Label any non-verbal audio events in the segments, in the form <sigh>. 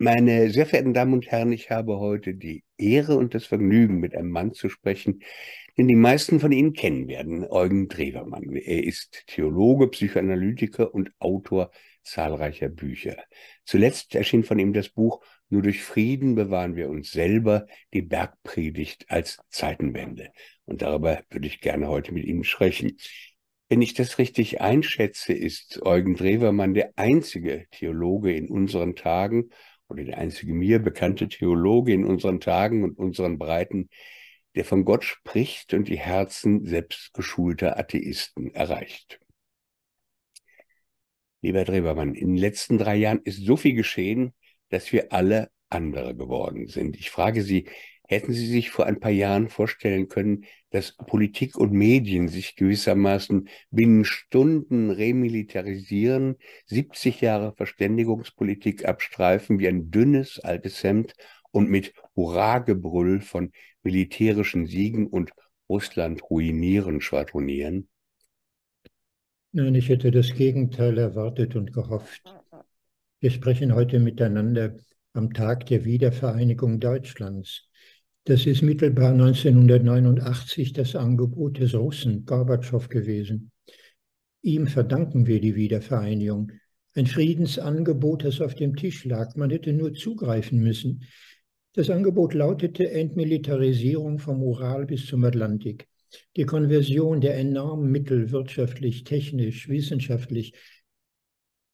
Meine sehr verehrten Damen und Herren, ich habe heute die Ehre und das Vergnügen, mit einem Mann zu sprechen, den die meisten von Ihnen kennen werden, Eugen Drewermann. Er ist Theologe, Psychoanalytiker und Autor zahlreicher Bücher. Zuletzt erschien von ihm das Buch Nur durch Frieden bewahren wir uns selber, die Bergpredigt als Zeitenwende. Und darüber würde ich gerne heute mit Ihnen sprechen. Wenn ich das richtig einschätze, ist Eugen Drewermann der einzige Theologe in unseren Tagen oder der einzige mir bekannte Theologe in unseren Tagen und unseren Breiten, der von Gott spricht und die Herzen selbstgeschulter Atheisten erreicht. Lieber Drebermann, in den letzten drei Jahren ist so viel geschehen, dass wir alle andere geworden sind. Ich frage Sie, hätten Sie sich vor ein paar Jahren vorstellen können, dass Politik und Medien sich gewissermaßen binnen Stunden remilitarisieren, 70 Jahre Verständigungspolitik abstreifen wie ein dünnes altes Hemd und mit Hurragebrüll von militärischen Siegen und Russland ruinieren schwadronieren? Nein, ich hätte das Gegenteil erwartet und gehofft. Wir sprechen heute miteinander am Tag der Wiedervereinigung Deutschlands. Das ist mittelbar 1989 das Angebot des Russen Gorbatschow gewesen. Ihm verdanken wir die Wiedervereinigung. Ein Friedensangebot, das auf dem Tisch lag. Man hätte nur zugreifen müssen. Das Angebot lautete Entmilitarisierung vom Ural bis zum Atlantik. Die Konversion der enormen Mittel wirtschaftlich, technisch, wissenschaftlich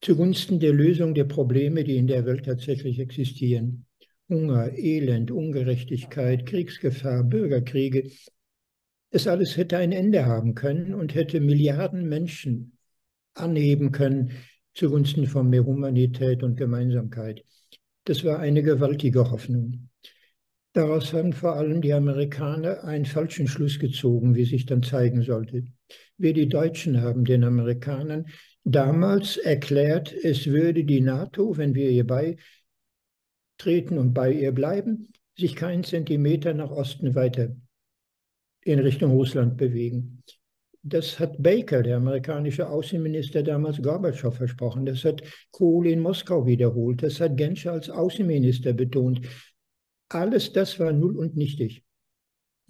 zugunsten der Lösung der Probleme, die in der Welt tatsächlich existieren. Hunger, Elend, Ungerechtigkeit, Kriegsgefahr, Bürgerkriege. Das alles hätte ein Ende haben können und hätte Milliarden Menschen anheben können zugunsten von mehr Humanität und Gemeinsamkeit. Das war eine gewaltige Hoffnung. Daraus haben vor allem die Amerikaner einen falschen Schluss gezogen, wie sich dann zeigen sollte. Wir, die Deutschen, haben den Amerikanern damals erklärt, es würde die NATO, wenn wir ihr bei treten und bei ihr bleiben, sich keinen Zentimeter nach Osten weiter in Richtung Russland bewegen. Das hat Baker, der amerikanische Außenminister, damals Gorbatschow versprochen. Das hat Kohl in Moskau wiederholt. Das hat Genscher als Außenminister betont. Alles das war null und nichtig.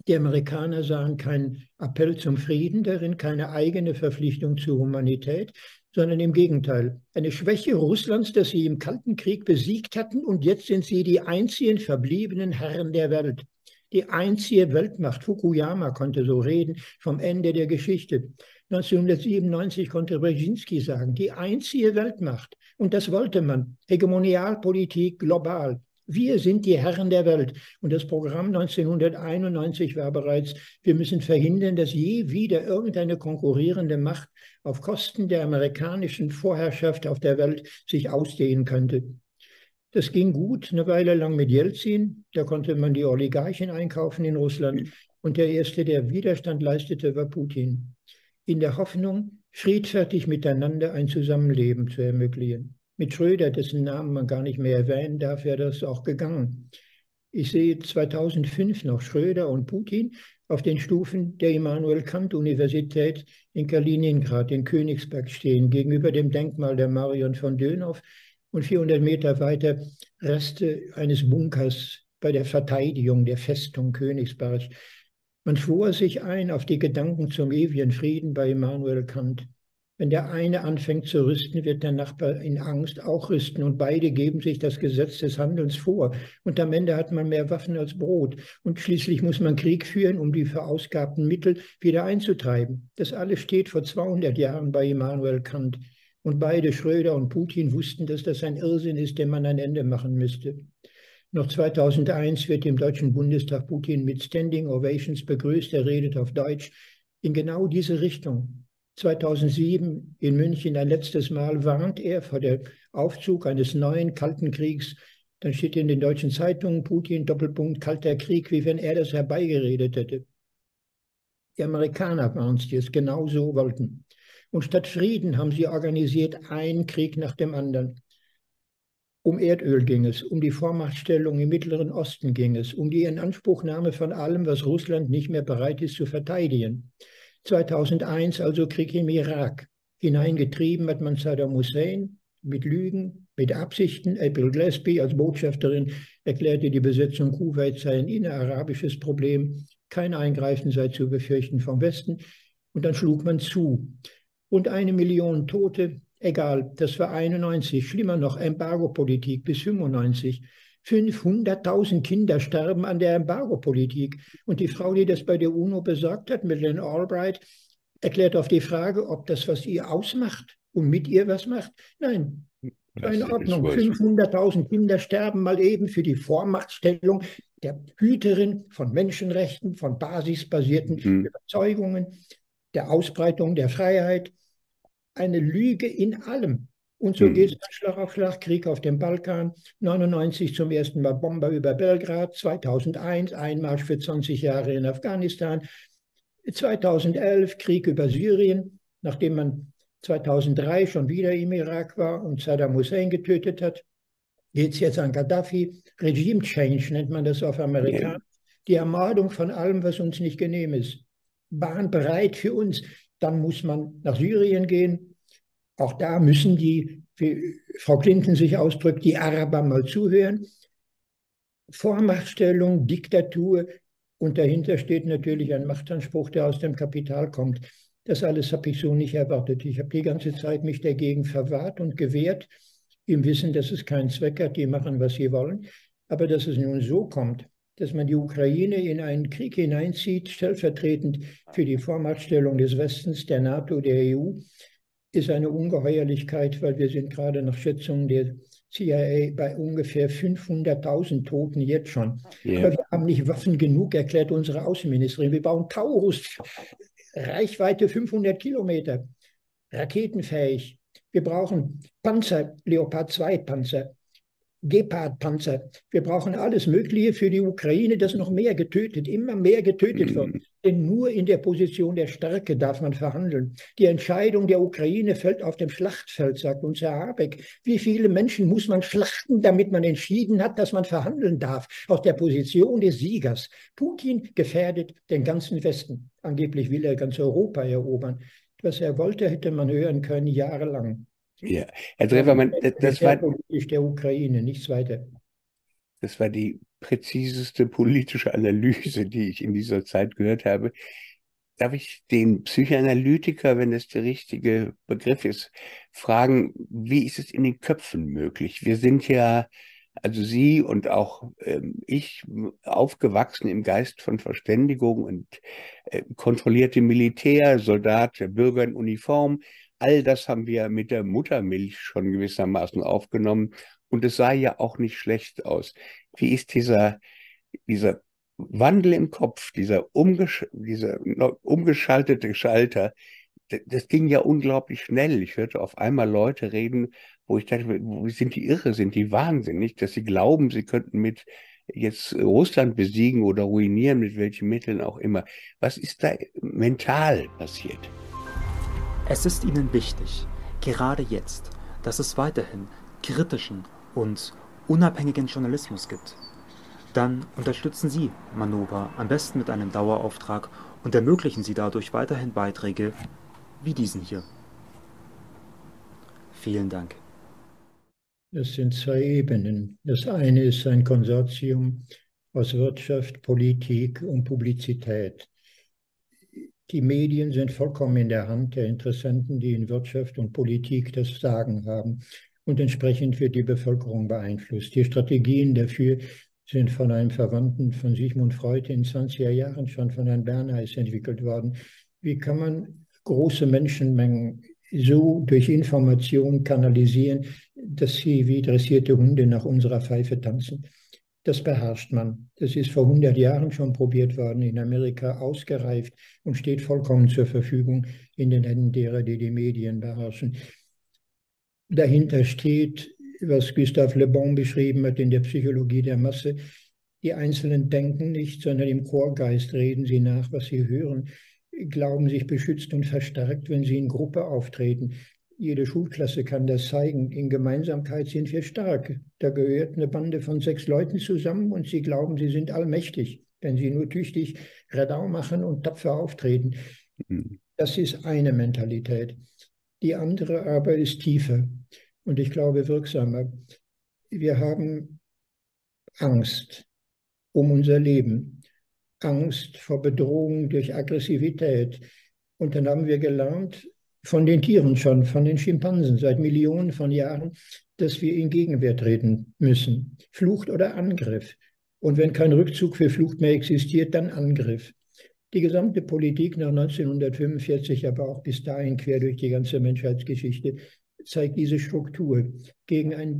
Die Amerikaner sahen keinen Appell zum Frieden darin, keine eigene Verpflichtung zur Humanität, sondern im Gegenteil. Eine Schwäche Russlands, das sie im Kalten Krieg besiegt hatten und jetzt sind sie die einzigen verbliebenen Herren der Welt. Die einzige Weltmacht. Fukuyama konnte so reden vom Ende der Geschichte. 1997 konnte Brzezinski sagen, die einzige Weltmacht. Und das wollte man. Hegemonialpolitik global. Wir sind die Herren der Welt. Und das Programm 1991 war bereits, wir müssen verhindern, dass je wieder irgendeine konkurrierende Macht auf Kosten der amerikanischen Vorherrschaft auf der Welt sich ausdehnen könnte. Das ging gut eine Weile lang mit Jelzin. Da konnte man die Oligarchen einkaufen in Russland. Und der erste, der Widerstand leistete, war Putin. In der Hoffnung, friedfertig miteinander ein Zusammenleben zu ermöglichen. Mit Schröder, dessen Namen man gar nicht mehr erwähnen darf, wäre das auch gegangen. Ich sehe 2005 noch Schröder und Putin auf den Stufen der Immanuel Kant Universität in Kaliningrad in Königsberg stehen, gegenüber dem Denkmal der Marion von Dönhoff und 400 Meter weiter Reste eines Bunkers bei der Verteidigung der Festung Königsberg. Man schwor sich ein auf die Gedanken zum ewigen Frieden bei Immanuel Kant. Wenn der eine anfängt zu rüsten, wird der Nachbar in Angst auch rüsten und beide geben sich das Gesetz des Handelns vor. Und am Ende hat man mehr Waffen als Brot. Und schließlich muss man Krieg führen, um die verausgabten Mittel wieder einzutreiben. Das alles steht vor 200 Jahren bei Immanuel Kant. Und beide, Schröder und Putin, wussten, dass das ein Irrsinn ist, dem man ein Ende machen müsste. Noch 2001 wird im Deutschen Bundestag Putin mit Standing Ovations begrüßt. Er redet auf Deutsch in genau diese Richtung. 2007 in München ein letztes Mal warnt er vor dem Aufzug eines neuen Kalten Kriegs. Dann steht in den deutschen Zeitungen Putin Doppelpunkt Kalter Krieg, wie wenn er das herbeigeredet hätte. Die Amerikaner waren es, die es genau so wollten. Und statt Frieden haben sie organisiert einen Krieg nach dem anderen. Um Erdöl ging es, um die Vormachtstellung im Mittleren Osten ging es, um die Inanspruchnahme von allem, was Russland nicht mehr bereit ist zu verteidigen. 2001 also Krieg im Irak. Hineingetrieben hat man Saddam Hussein, mit Lügen, mit Absichten. April Gillespie als Botschafterin erklärte, die Besetzung Kuwait sei ein innerarabisches Problem, kein Eingreifen sei zu befürchten vom Westen. Und dann schlug man zu. Und eine Million Tote, egal, das war 91, schlimmer noch, Embargo-Politik bis 95. 500.000 Kinder sterben an der Embargo-Politik. Und die Frau, die das bei der UNO besorgt hat, Madeleine Albright, erklärt auf die Frage, ob das, was ihr ausmacht und mit ihr was macht. Nein, in Ordnung. 500.000 Kinder sterben mal eben für die Vormachtstellung der Hüterin von Menschenrechten, von basisbasierten mhm. Überzeugungen, der Ausbreitung der Freiheit. Eine Lüge in allem. Und so mhm. geht es Schlag auf Schlag, Krieg auf dem Balkan, 99 zum ersten Mal Bomber über Belgrad, 2001 Einmarsch für 20 Jahre in Afghanistan, 2011 Krieg über Syrien, nachdem man 2003 schon wieder im Irak war und Saddam Hussein getötet hat, geht es jetzt an Gaddafi. Regime Change nennt man das auf Amerikanisch. Die Ermordung von allem, was uns nicht genehm ist. Bahn bereit für uns. Dann muss man nach Syrien gehen. Auch da müssen die, wie Frau Clinton sich ausdrückt, die Araber mal zuhören. Vormachtstellung, Diktatur, und dahinter steht natürlich ein Machtanspruch, der aus dem Kapital kommt. Das alles habe ich so nicht erwartet. Ich habe die ganze Zeit mich dagegen verwahrt und gewehrt, im Wissen, dass es keinen Zweck hat, die machen, was sie wollen. Aber dass es nun so kommt, dass man die Ukraine in einen Krieg hineinzieht, stellvertretend für die Vormachtstellung des Westens, der NATO, der EU, ist eine Ungeheuerlichkeit, weil wir sind gerade nach Schätzungen der CIA bei ungefähr 500.000 Toten jetzt schon. Yeah. Aber wir haben nicht Waffen genug, erklärt unsere Außenministerin. Wir bauen Taurus, Reichweite 500 Kilometer, raketenfähig. Wir brauchen Panzer, Leopard 2 Panzer, Gepard-Panzer. Wir brauchen alles Mögliche für die Ukraine, das noch mehr getötet, immer mehr getötet wird. Mhm. Denn nur in der Position der Stärke darf man verhandeln. Die Entscheidung der Ukraine fällt auf dem Schlachtfeld, sagt unser Habeck. Wie viele Menschen muss man schlachten, damit man entschieden hat, dass man verhandeln darf? Aus der Position des Siegers. Putin gefährdet den ganzen Westen. Angeblich will er ganz Europa erobern. Was er wollte, hätte man hören können jahrelang. Ja, Herr Drewermann, das, das war der Ukraine, nichts weiter. Das war die präziseste politische Analyse, die ich in dieser Zeit gehört habe. Darf ich den Psychoanalytiker, wenn das der richtige Begriff ist, fragen, wie ist es in den Köpfen möglich? Wir sind ja, also Sie und auch ähm, ich, aufgewachsen im Geist von Verständigung und äh, kontrollierte Militär, Soldat, Bürger in Uniform. All das haben wir mit der Muttermilch schon gewissermaßen aufgenommen und es sah ja auch nicht schlecht aus. Wie ist dieser, dieser Wandel im Kopf, dieser, umgesch dieser umgeschaltete Schalter, das ging ja unglaublich schnell. Ich hörte auf einmal Leute reden, wo ich dachte, sind die irre, sind die wahnsinnig, dass sie glauben, sie könnten mit jetzt Russland besiegen oder ruinieren, mit welchen Mitteln auch immer. Was ist da mental passiert? Es ist ihnen wichtig, gerade jetzt, dass es weiterhin kritischen und unabhängigen Journalismus gibt. Dann unterstützen Sie Manova am besten mit einem Dauerauftrag und ermöglichen Sie dadurch weiterhin Beiträge wie diesen hier. Vielen Dank. Es sind zwei Ebenen. Das eine ist ein Konsortium aus Wirtschaft, Politik und Publizität. Die Medien sind vollkommen in der Hand der Interessenten, die in Wirtschaft und Politik das Sagen haben und entsprechend wird die Bevölkerung beeinflusst. Die Strategien dafür sind von einem Verwandten von Sigmund Freud in 20er Jahren schon von Herrn Bernays entwickelt worden. Wie kann man große Menschenmengen so durch Information kanalisieren, dass sie wie dressierte Hunde nach unserer Pfeife tanzen? Das beherrscht man. Das ist vor 100 Jahren schon probiert worden, in Amerika ausgereift und steht vollkommen zur Verfügung in den Händen derer, die die Medien beherrschen. Dahinter steht, was Gustave Le Bon beschrieben hat in der Psychologie der Masse. Die Einzelnen denken nicht, sondern im Chorgeist reden sie nach, was sie hören, glauben sich beschützt und verstärkt, wenn sie in Gruppe auftreten. Jede Schulklasse kann das zeigen. In Gemeinsamkeit sind wir stark. Da gehört eine Bande von sechs Leuten zusammen und sie glauben, sie sind allmächtig, wenn sie nur tüchtig Radau machen und tapfer auftreten. Mhm. Das ist eine Mentalität. Die andere aber ist tiefer. und ich glaube wirksamer. Wir haben Angst um unser Leben, Angst vor Bedrohung durch Aggressivität. Und dann haben wir gelernt, von den Tieren schon, von den Schimpansen seit Millionen von Jahren, dass wir in Gegenwehr treten müssen. Flucht oder Angriff. Und wenn kein Rückzug für Flucht mehr existiert, dann Angriff. Die gesamte Politik nach 1945, aber auch bis dahin quer durch die ganze Menschheitsgeschichte, zeigt diese Struktur. Gegen ein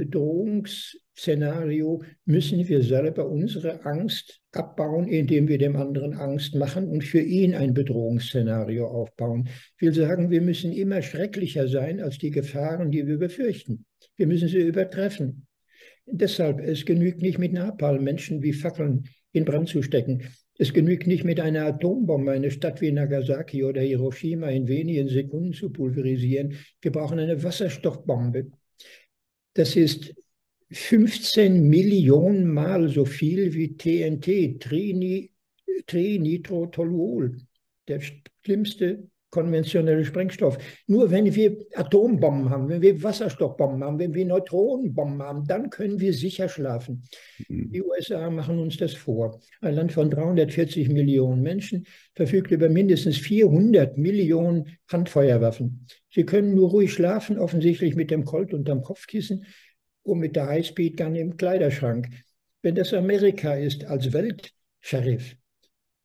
Bedrohungsszenario müssen wir selber unsere Angst abbauen, indem wir dem anderen Angst machen und für ihn ein Bedrohungsszenario aufbauen. Ich will sagen, wir müssen immer schrecklicher sein als die Gefahren, die wir befürchten. Wir müssen sie übertreffen. Deshalb, es genügt nicht mit Napalm Menschen wie Fackeln in Brand zu stecken. Es genügt nicht mit einer Atombombe eine Stadt wie Nagasaki oder Hiroshima in wenigen Sekunden zu pulverisieren. Wir brauchen eine Wasserstoffbombe. Das ist 15 Millionen Mal so viel wie TNT, Trini, Trinitrotoluol, der schlimmste konventionelle Sprengstoff. Nur wenn wir Atombomben haben, wenn wir Wasserstoffbomben haben, wenn wir Neutronenbomben haben, dann können wir sicher schlafen. Mhm. Die USA machen uns das vor. Ein Land von 340 Millionen Menschen verfügt über mindestens 400 Millionen Handfeuerwaffen. Sie können nur ruhig schlafen, offensichtlich mit dem Colt unterm Kopfkissen und mit der Highspeed-Gun im Kleiderschrank. Wenn das Amerika ist als Weltsheriff,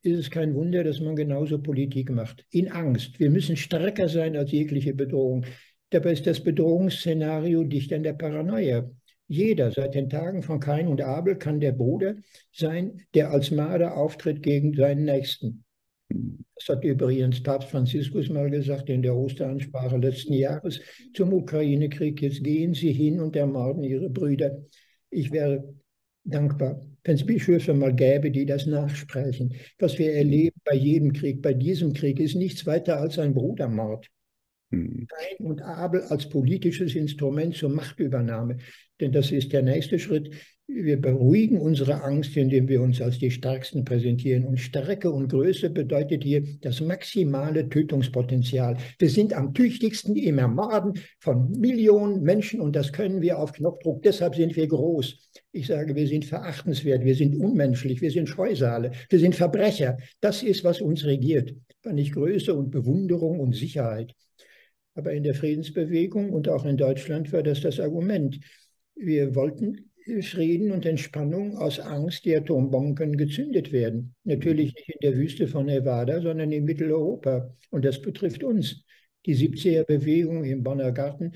ist es kein Wunder, dass man genauso Politik macht. In Angst. Wir müssen stärker sein als jegliche Bedrohung. Dabei ist das Bedrohungsszenario dicht an der Paranoia. Jeder seit den Tagen von Kain und Abel kann der Bruder sein, der als Marder auftritt gegen seinen Nächsten. Das hat übrigens Papst Franziskus mal gesagt in der Osteransprache letzten Jahres zum Ukraine-Krieg. Jetzt gehen Sie hin und ermorden Ihre Brüder. Ich wäre dankbar, wenn es Bischöfe mal gäbe, die das nachsprechen. Was wir erleben bei jedem Krieg, bei diesem Krieg, ist nichts weiter als ein Brudermord. Kain hm. und Abel als politisches Instrument zur Machtübernahme. Denn das ist der nächste Schritt. Wir beruhigen unsere Angst, indem wir uns als die Stärksten präsentieren. Und Stärke und Größe bedeutet hier das maximale Tötungspotenzial. Wir sind am tüchtigsten im Ermorden von Millionen Menschen und das können wir auf Knopfdruck. Deshalb sind wir groß. Ich sage, wir sind verachtenswert, wir sind unmenschlich, wir sind Scheusale, wir sind Verbrecher. Das ist, was uns regiert. Aber nicht Größe und Bewunderung und Sicherheit. Aber in der Friedensbewegung und auch in Deutschland war das das Argument. Wir wollten Frieden und Entspannung aus Angst, die Atombomben können gezündet werden. Natürlich nicht in der Wüste von Nevada, sondern in Mitteleuropa. Und das betrifft uns. Die 70er-Bewegung im Bonner Garten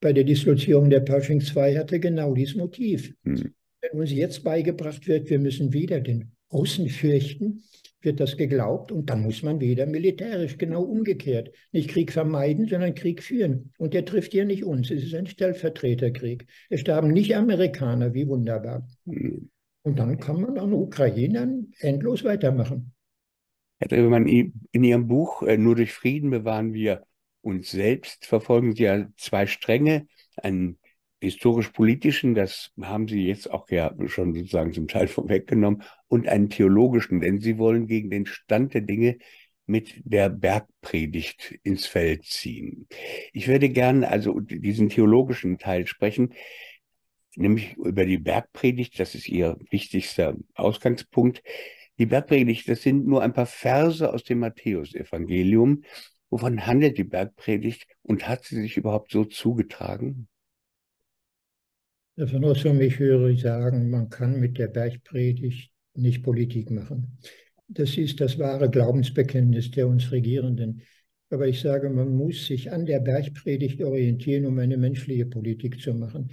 bei der Dislozierung der Pershing 2 hatte genau dieses Motiv. Mhm. Wenn uns jetzt beigebracht wird, wir müssen wieder den Russen fürchten, wird das geglaubt und dann muss man wieder militärisch genau umgekehrt. Nicht Krieg vermeiden, sondern Krieg führen. Und der trifft ja nicht uns. Es ist ein Stellvertreterkrieg. Es starben nicht Amerikaner, wie wunderbar. Mhm. Und dann kann man an Ukrainern endlos weitermachen. Herr Drewermann, in Ihrem Buch äh, Nur durch Frieden bewahren wir uns selbst verfolgen Sie ja zwei Stränge, einen historisch-politischen, das haben Sie jetzt auch ja schon sozusagen zum Teil <laughs> vorweggenommen, und einen theologischen, denn Sie wollen gegen den Stand der Dinge mit der Bergpredigt ins Feld ziehen. Ich würde gerne also diesen theologischen Teil sprechen, nämlich über die Bergpredigt, das ist Ihr wichtigster Ausgangspunkt. Die Bergpredigt, das sind nur ein paar Verse aus dem Matthäusevangelium. Wovon handelt die Bergpredigt und hat sie sich überhaupt so zugetragen? Außer mich höre ich sagen, man kann mit der Bergpredigt nicht Politik machen. Das ist das wahre Glaubensbekenntnis der uns Regierenden. Aber ich sage, man muss sich an der Bergpredigt orientieren, um eine menschliche Politik zu machen.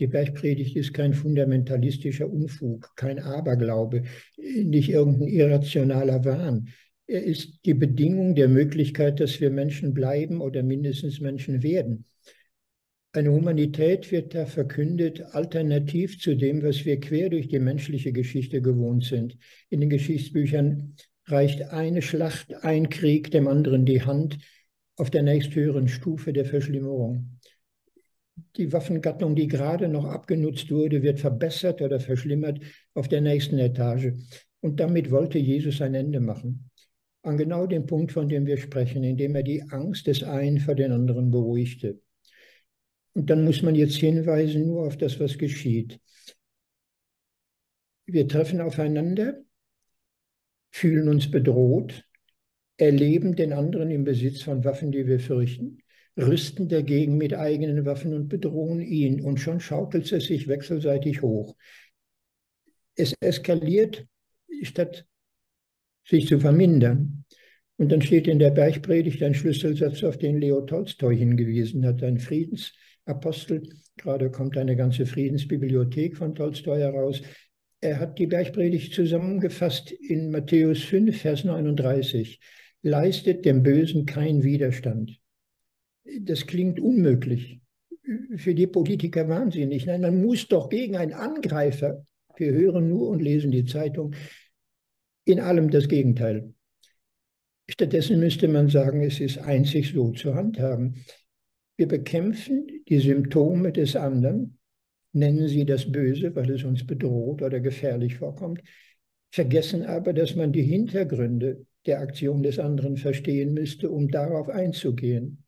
Die Bergpredigt ist kein fundamentalistischer Unfug, kein Aberglaube, nicht irgendein irrationaler Wahn. Er ist die Bedingung der Möglichkeit, dass wir Menschen bleiben oder mindestens Menschen werden. Eine Humanität wird da verkündet, alternativ zu dem, was wir quer durch die menschliche Geschichte gewohnt sind. In den Geschichtsbüchern reicht eine Schlacht, ein Krieg dem anderen die Hand auf der nächsthöheren Stufe der Verschlimmerung. Die Waffengattung, die gerade noch abgenutzt wurde, wird verbessert oder verschlimmert auf der nächsten Etage. Und damit wollte Jesus ein Ende machen. An genau dem Punkt, von dem wir sprechen, indem er die Angst des einen vor den anderen beruhigte. Und dann muss man jetzt hinweisen nur auf das, was geschieht. Wir treffen aufeinander, fühlen uns bedroht, erleben den anderen im Besitz von Waffen, die wir fürchten, rüsten dagegen mit eigenen Waffen und bedrohen ihn. Und schon schaukelt es sich wechselseitig hoch. Es eskaliert, statt sich zu vermindern. Und dann steht in der Bergpredigt ein Schlüsselsatz, auf den Leo Tolstoi hingewiesen hat, ein Friedensapostel. Gerade kommt eine ganze Friedensbibliothek von Tolstoi heraus. Er hat die Bergpredigt zusammengefasst in Matthäus 5, Vers 39. Leistet dem Bösen kein Widerstand. Das klingt unmöglich. Für die Politiker wahnsinnig. Nein, man muss doch gegen einen Angreifer, wir hören nur und lesen die Zeitung, in allem das Gegenteil. Stattdessen müsste man sagen, es ist einzig so zu handhaben. Wir bekämpfen die Symptome des anderen, nennen sie das Böse, weil es uns bedroht oder gefährlich vorkommt, vergessen aber, dass man die Hintergründe der Aktion des anderen verstehen müsste, um darauf einzugehen.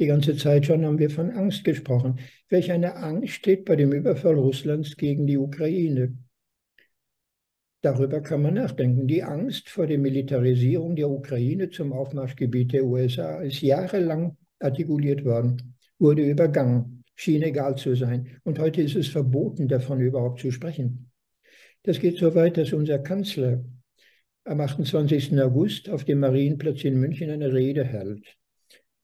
Die ganze Zeit schon haben wir von Angst gesprochen. Welch eine Angst steht bei dem Überfall Russlands gegen die Ukraine? Darüber kann man nachdenken. Die Angst vor der Militarisierung der Ukraine zum Aufmarschgebiet der USA ist jahrelang artikuliert worden, wurde übergangen, schien egal zu sein. Und heute ist es verboten, davon überhaupt zu sprechen. Das geht so weit, dass unser Kanzler am 28. August auf dem Marienplatz in München eine Rede hält.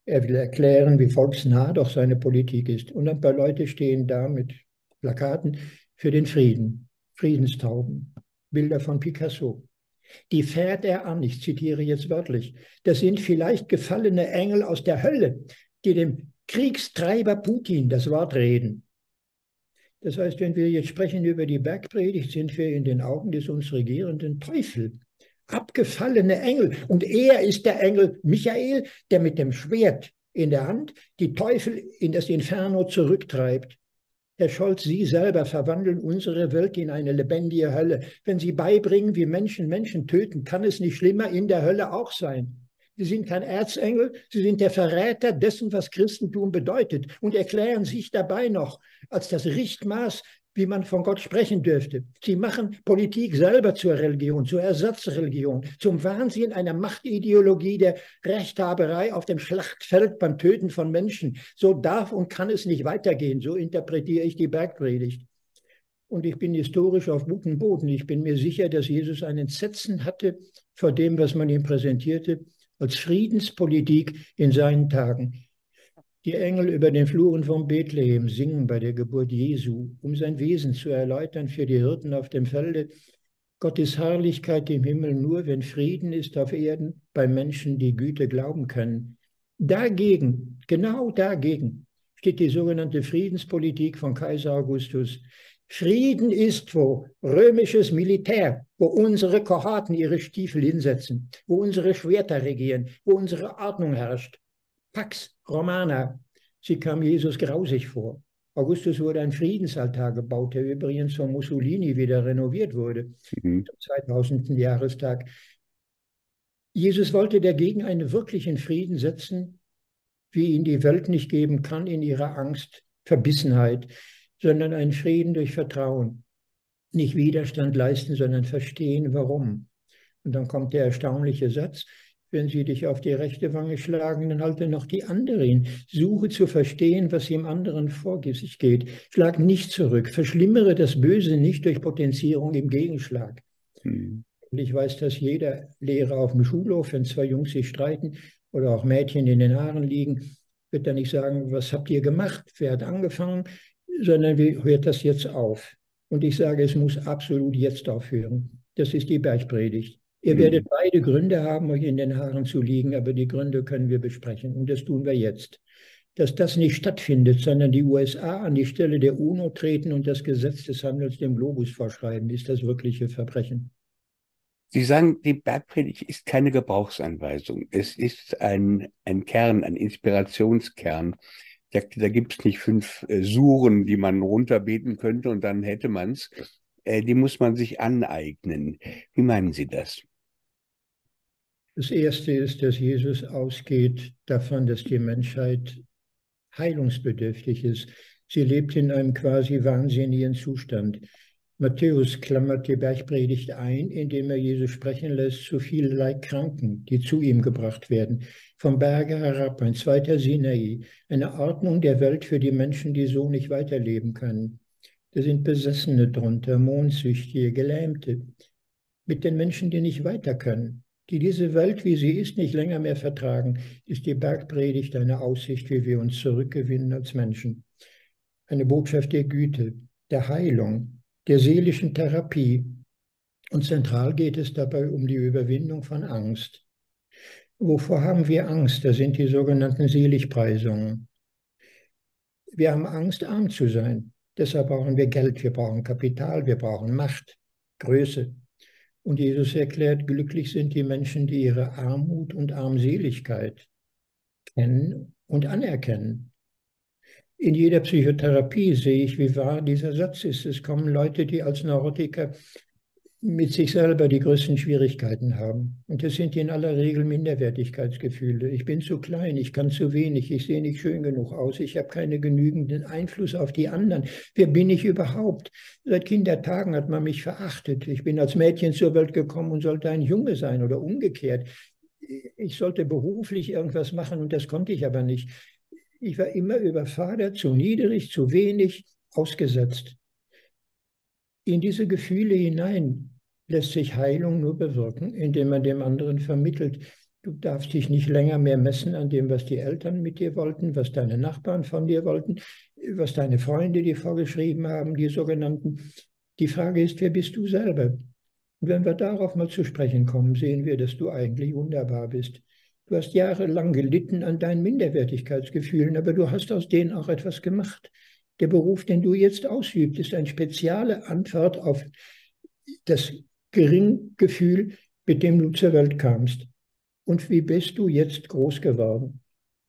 Er will erklären, wie volksnah doch seine Politik ist. Und ein paar Leute stehen da mit Plakaten für den Frieden, Friedenstauben. Bilder von Picasso. Die fährt er an, ich zitiere jetzt wörtlich, das sind vielleicht gefallene Engel aus der Hölle, die dem Kriegstreiber Putin das Wort reden. Das heißt, wenn wir jetzt sprechen über die Bergpredigt, sind wir in den Augen des uns regierenden Teufel. Abgefallene Engel. Und er ist der Engel Michael, der mit dem Schwert in der Hand die Teufel in das Inferno zurücktreibt. Herr Scholz, Sie selber verwandeln unsere Welt in eine lebendige Hölle. Wenn Sie beibringen, wie Menschen Menschen töten, kann es nicht schlimmer in der Hölle auch sein. Sie sind kein Erzengel, Sie sind der Verräter dessen, was Christentum bedeutet und erklären sich dabei noch als das Richtmaß wie man von Gott sprechen dürfte. Sie machen Politik selber zur Religion, zur Ersatzreligion, zum Wahnsinn einer Machtideologie der Rechthaberei auf dem Schlachtfeld beim Töten von Menschen. So darf und kann es nicht weitergehen. So interpretiere ich die Bergpredigt. Und ich bin historisch auf gutem Boden. Ich bin mir sicher, dass Jesus ein Entsetzen hatte vor dem, was man ihm präsentierte, als Friedenspolitik in seinen Tagen. Die Engel über den Fluren von Bethlehem singen bei der Geburt Jesu, um sein Wesen zu erläutern für die Hirten auf dem Felde. Gottes Herrlichkeit im Himmel nur, wenn Frieden ist auf Erden bei Menschen, die Güte glauben können. Dagegen, genau dagegen, steht die sogenannte Friedenspolitik von Kaiser Augustus. Frieden ist, wo römisches Militär, wo unsere Kohorten ihre Stiefel hinsetzen, wo unsere Schwerter regieren, wo unsere Ordnung herrscht. Pax Romana. Sie kam Jesus grausig vor. Augustus wurde ein Friedensaltar gebaut, der übrigens von Mussolini wieder renoviert wurde, mhm. zum 2000. Jahrestag. Jesus wollte dagegen einen wirklichen Frieden setzen, wie ihn die Welt nicht geben kann in ihrer Angst, Verbissenheit, sondern einen Frieden durch Vertrauen. Nicht Widerstand leisten, sondern verstehen, warum. Und dann kommt der erstaunliche Satz, wenn sie dich auf die rechte Wange schlagen, dann halte noch die andere hin. Suche zu verstehen, was im anderen vor sich geht. Schlag nicht zurück. Verschlimmere das Böse nicht durch Potenzierung im Gegenschlag. Hm. Ich weiß, dass jeder Lehrer auf dem Schulhof, wenn zwei Jungs sich streiten oder auch Mädchen in den Haaren liegen, wird dann nicht sagen, was habt ihr gemacht, wer hat angefangen, sondern wie hört das jetzt auf? Und ich sage, es muss absolut jetzt aufhören. Das ist die Bergpredigt. Ihr mhm. werdet beide Gründe haben, euch in den Haaren zu liegen, aber die Gründe können wir besprechen und das tun wir jetzt. Dass das nicht stattfindet, sondern die USA an die Stelle der UNO treten und das Gesetz des Handels dem Globus vorschreiben, ist das wirkliche Verbrechen. Sie sagen, die Bergpredigt ist keine Gebrauchsanweisung. Es ist ein, ein Kern, ein Inspirationskern. Da, da gibt es nicht fünf äh, Suren, die man runterbeten könnte und dann hätte man es. Äh, die muss man sich aneignen. Wie meinen Sie das? Das erste ist, dass Jesus ausgeht davon, dass die Menschheit heilungsbedürftig ist. Sie lebt in einem quasi wahnsinnigen Zustand. Matthäus klammert die Bergpredigt ein, indem er Jesus sprechen lässt zu vielerlei Kranken, die zu ihm gebracht werden. Vom Berge herab, ein zweiter Sinai, eine Ordnung der Welt für die Menschen, die so nicht weiterleben können. Da sind Besessene drunter, Mondsüchtige, Gelähmte, mit den Menschen, die nicht weiter können, die diese Welt, wie sie ist, nicht länger mehr vertragen, ist die Bergpredigt eine Aussicht, wie wir uns zurückgewinnen als Menschen. Eine Botschaft der Güte, der Heilung, der seelischen Therapie. Und zentral geht es dabei um die Überwindung von Angst. Wovor haben wir Angst? Das sind die sogenannten Seligpreisungen. Wir haben Angst, arm zu sein. Deshalb brauchen wir Geld, wir brauchen Kapital, wir brauchen Macht, Größe. Und Jesus erklärt, glücklich sind die Menschen, die ihre Armut und Armseligkeit kennen und anerkennen. In jeder Psychotherapie sehe ich, wie wahr dieser Satz ist. Es kommen Leute, die als Neurotiker mit sich selber die größten Schwierigkeiten haben. Und das sind in aller Regel Minderwertigkeitsgefühle. Ich bin zu klein, ich kann zu wenig, ich sehe nicht schön genug aus, ich habe keinen genügenden Einfluss auf die anderen. Wer bin ich überhaupt? Seit Kindertagen hat man mich verachtet. Ich bin als Mädchen zur Welt gekommen und sollte ein Junge sein oder umgekehrt. Ich sollte beruflich irgendwas machen und das konnte ich aber nicht. Ich war immer überfordert, zu niedrig, zu wenig, ausgesetzt in diese Gefühle hinein lässt sich Heilung nur bewirken, indem man dem anderen vermittelt, du darfst dich nicht länger mehr messen an dem, was die Eltern mit dir wollten, was deine Nachbarn von dir wollten, was deine Freunde dir vorgeschrieben haben, die sogenannten. Die Frage ist, wer bist du selber? Und wenn wir darauf mal zu sprechen kommen, sehen wir, dass du eigentlich wunderbar bist. Du hast jahrelang gelitten an deinen Minderwertigkeitsgefühlen, aber du hast aus denen auch etwas gemacht. Der Beruf, den du jetzt ausübst, ist eine spezielle Antwort auf das Geringgefühl, mit dem du zur Welt kamst. Und wie bist du jetzt groß geworden?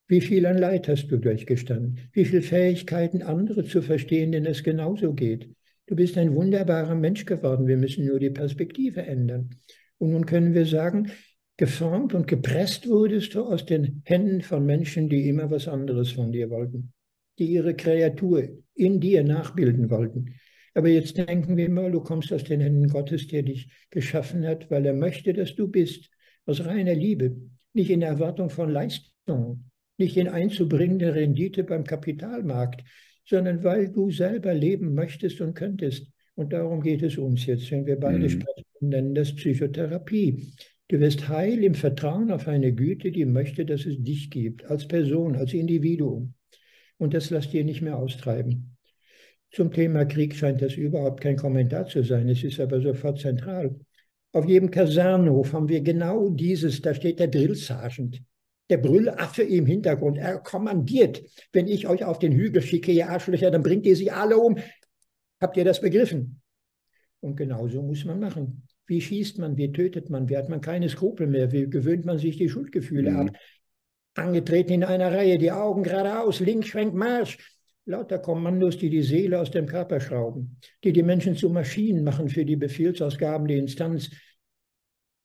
Wie viel an Leid hast du durchgestanden? Wie viele Fähigkeiten, andere zu verstehen, denen es genauso geht? Du bist ein wunderbarer Mensch geworden. Wir müssen nur die Perspektive ändern. Und nun können wir sagen, geformt und gepresst wurdest du aus den Händen von Menschen, die immer was anderes von dir wollten die ihre Kreatur in dir nachbilden wollten. Aber jetzt denken wir mal, du kommst aus den Händen Gottes, der dich geschaffen hat, weil er möchte, dass du bist, aus reiner Liebe, nicht in Erwartung von Leistung, nicht in einzubringende Rendite beim Kapitalmarkt, sondern weil du selber leben möchtest und könntest. Und darum geht es uns jetzt, wenn wir beide mhm. sprechen, nennen das Psychotherapie. Du wirst heil im Vertrauen auf eine Güte, die möchte, dass es dich gibt, als Person, als Individuum und das lasst ihr nicht mehr austreiben. Zum Thema Krieg scheint das überhaupt kein Kommentar zu sein, es ist aber sofort zentral. Auf jedem Kasernenhof haben wir genau dieses, da steht der Drillsergeant, der Brüllaffe im Hintergrund. Er kommandiert, wenn ich euch auf den Hügel schicke, ihr Arschlöcher, dann bringt ihr sie alle um. Habt ihr das begriffen? Und genauso muss man machen. Wie schießt man, wie tötet man, wie hat man keine Skrupel mehr, wie gewöhnt man sich die Schuldgefühle mhm. ab, Angetreten in einer Reihe, die Augen geradeaus, links schwenkt Marsch. Lauter Kommandos, die die Seele aus dem Körper schrauben, die die Menschen zu Maschinen machen für die Befehlsausgaben der Instanz.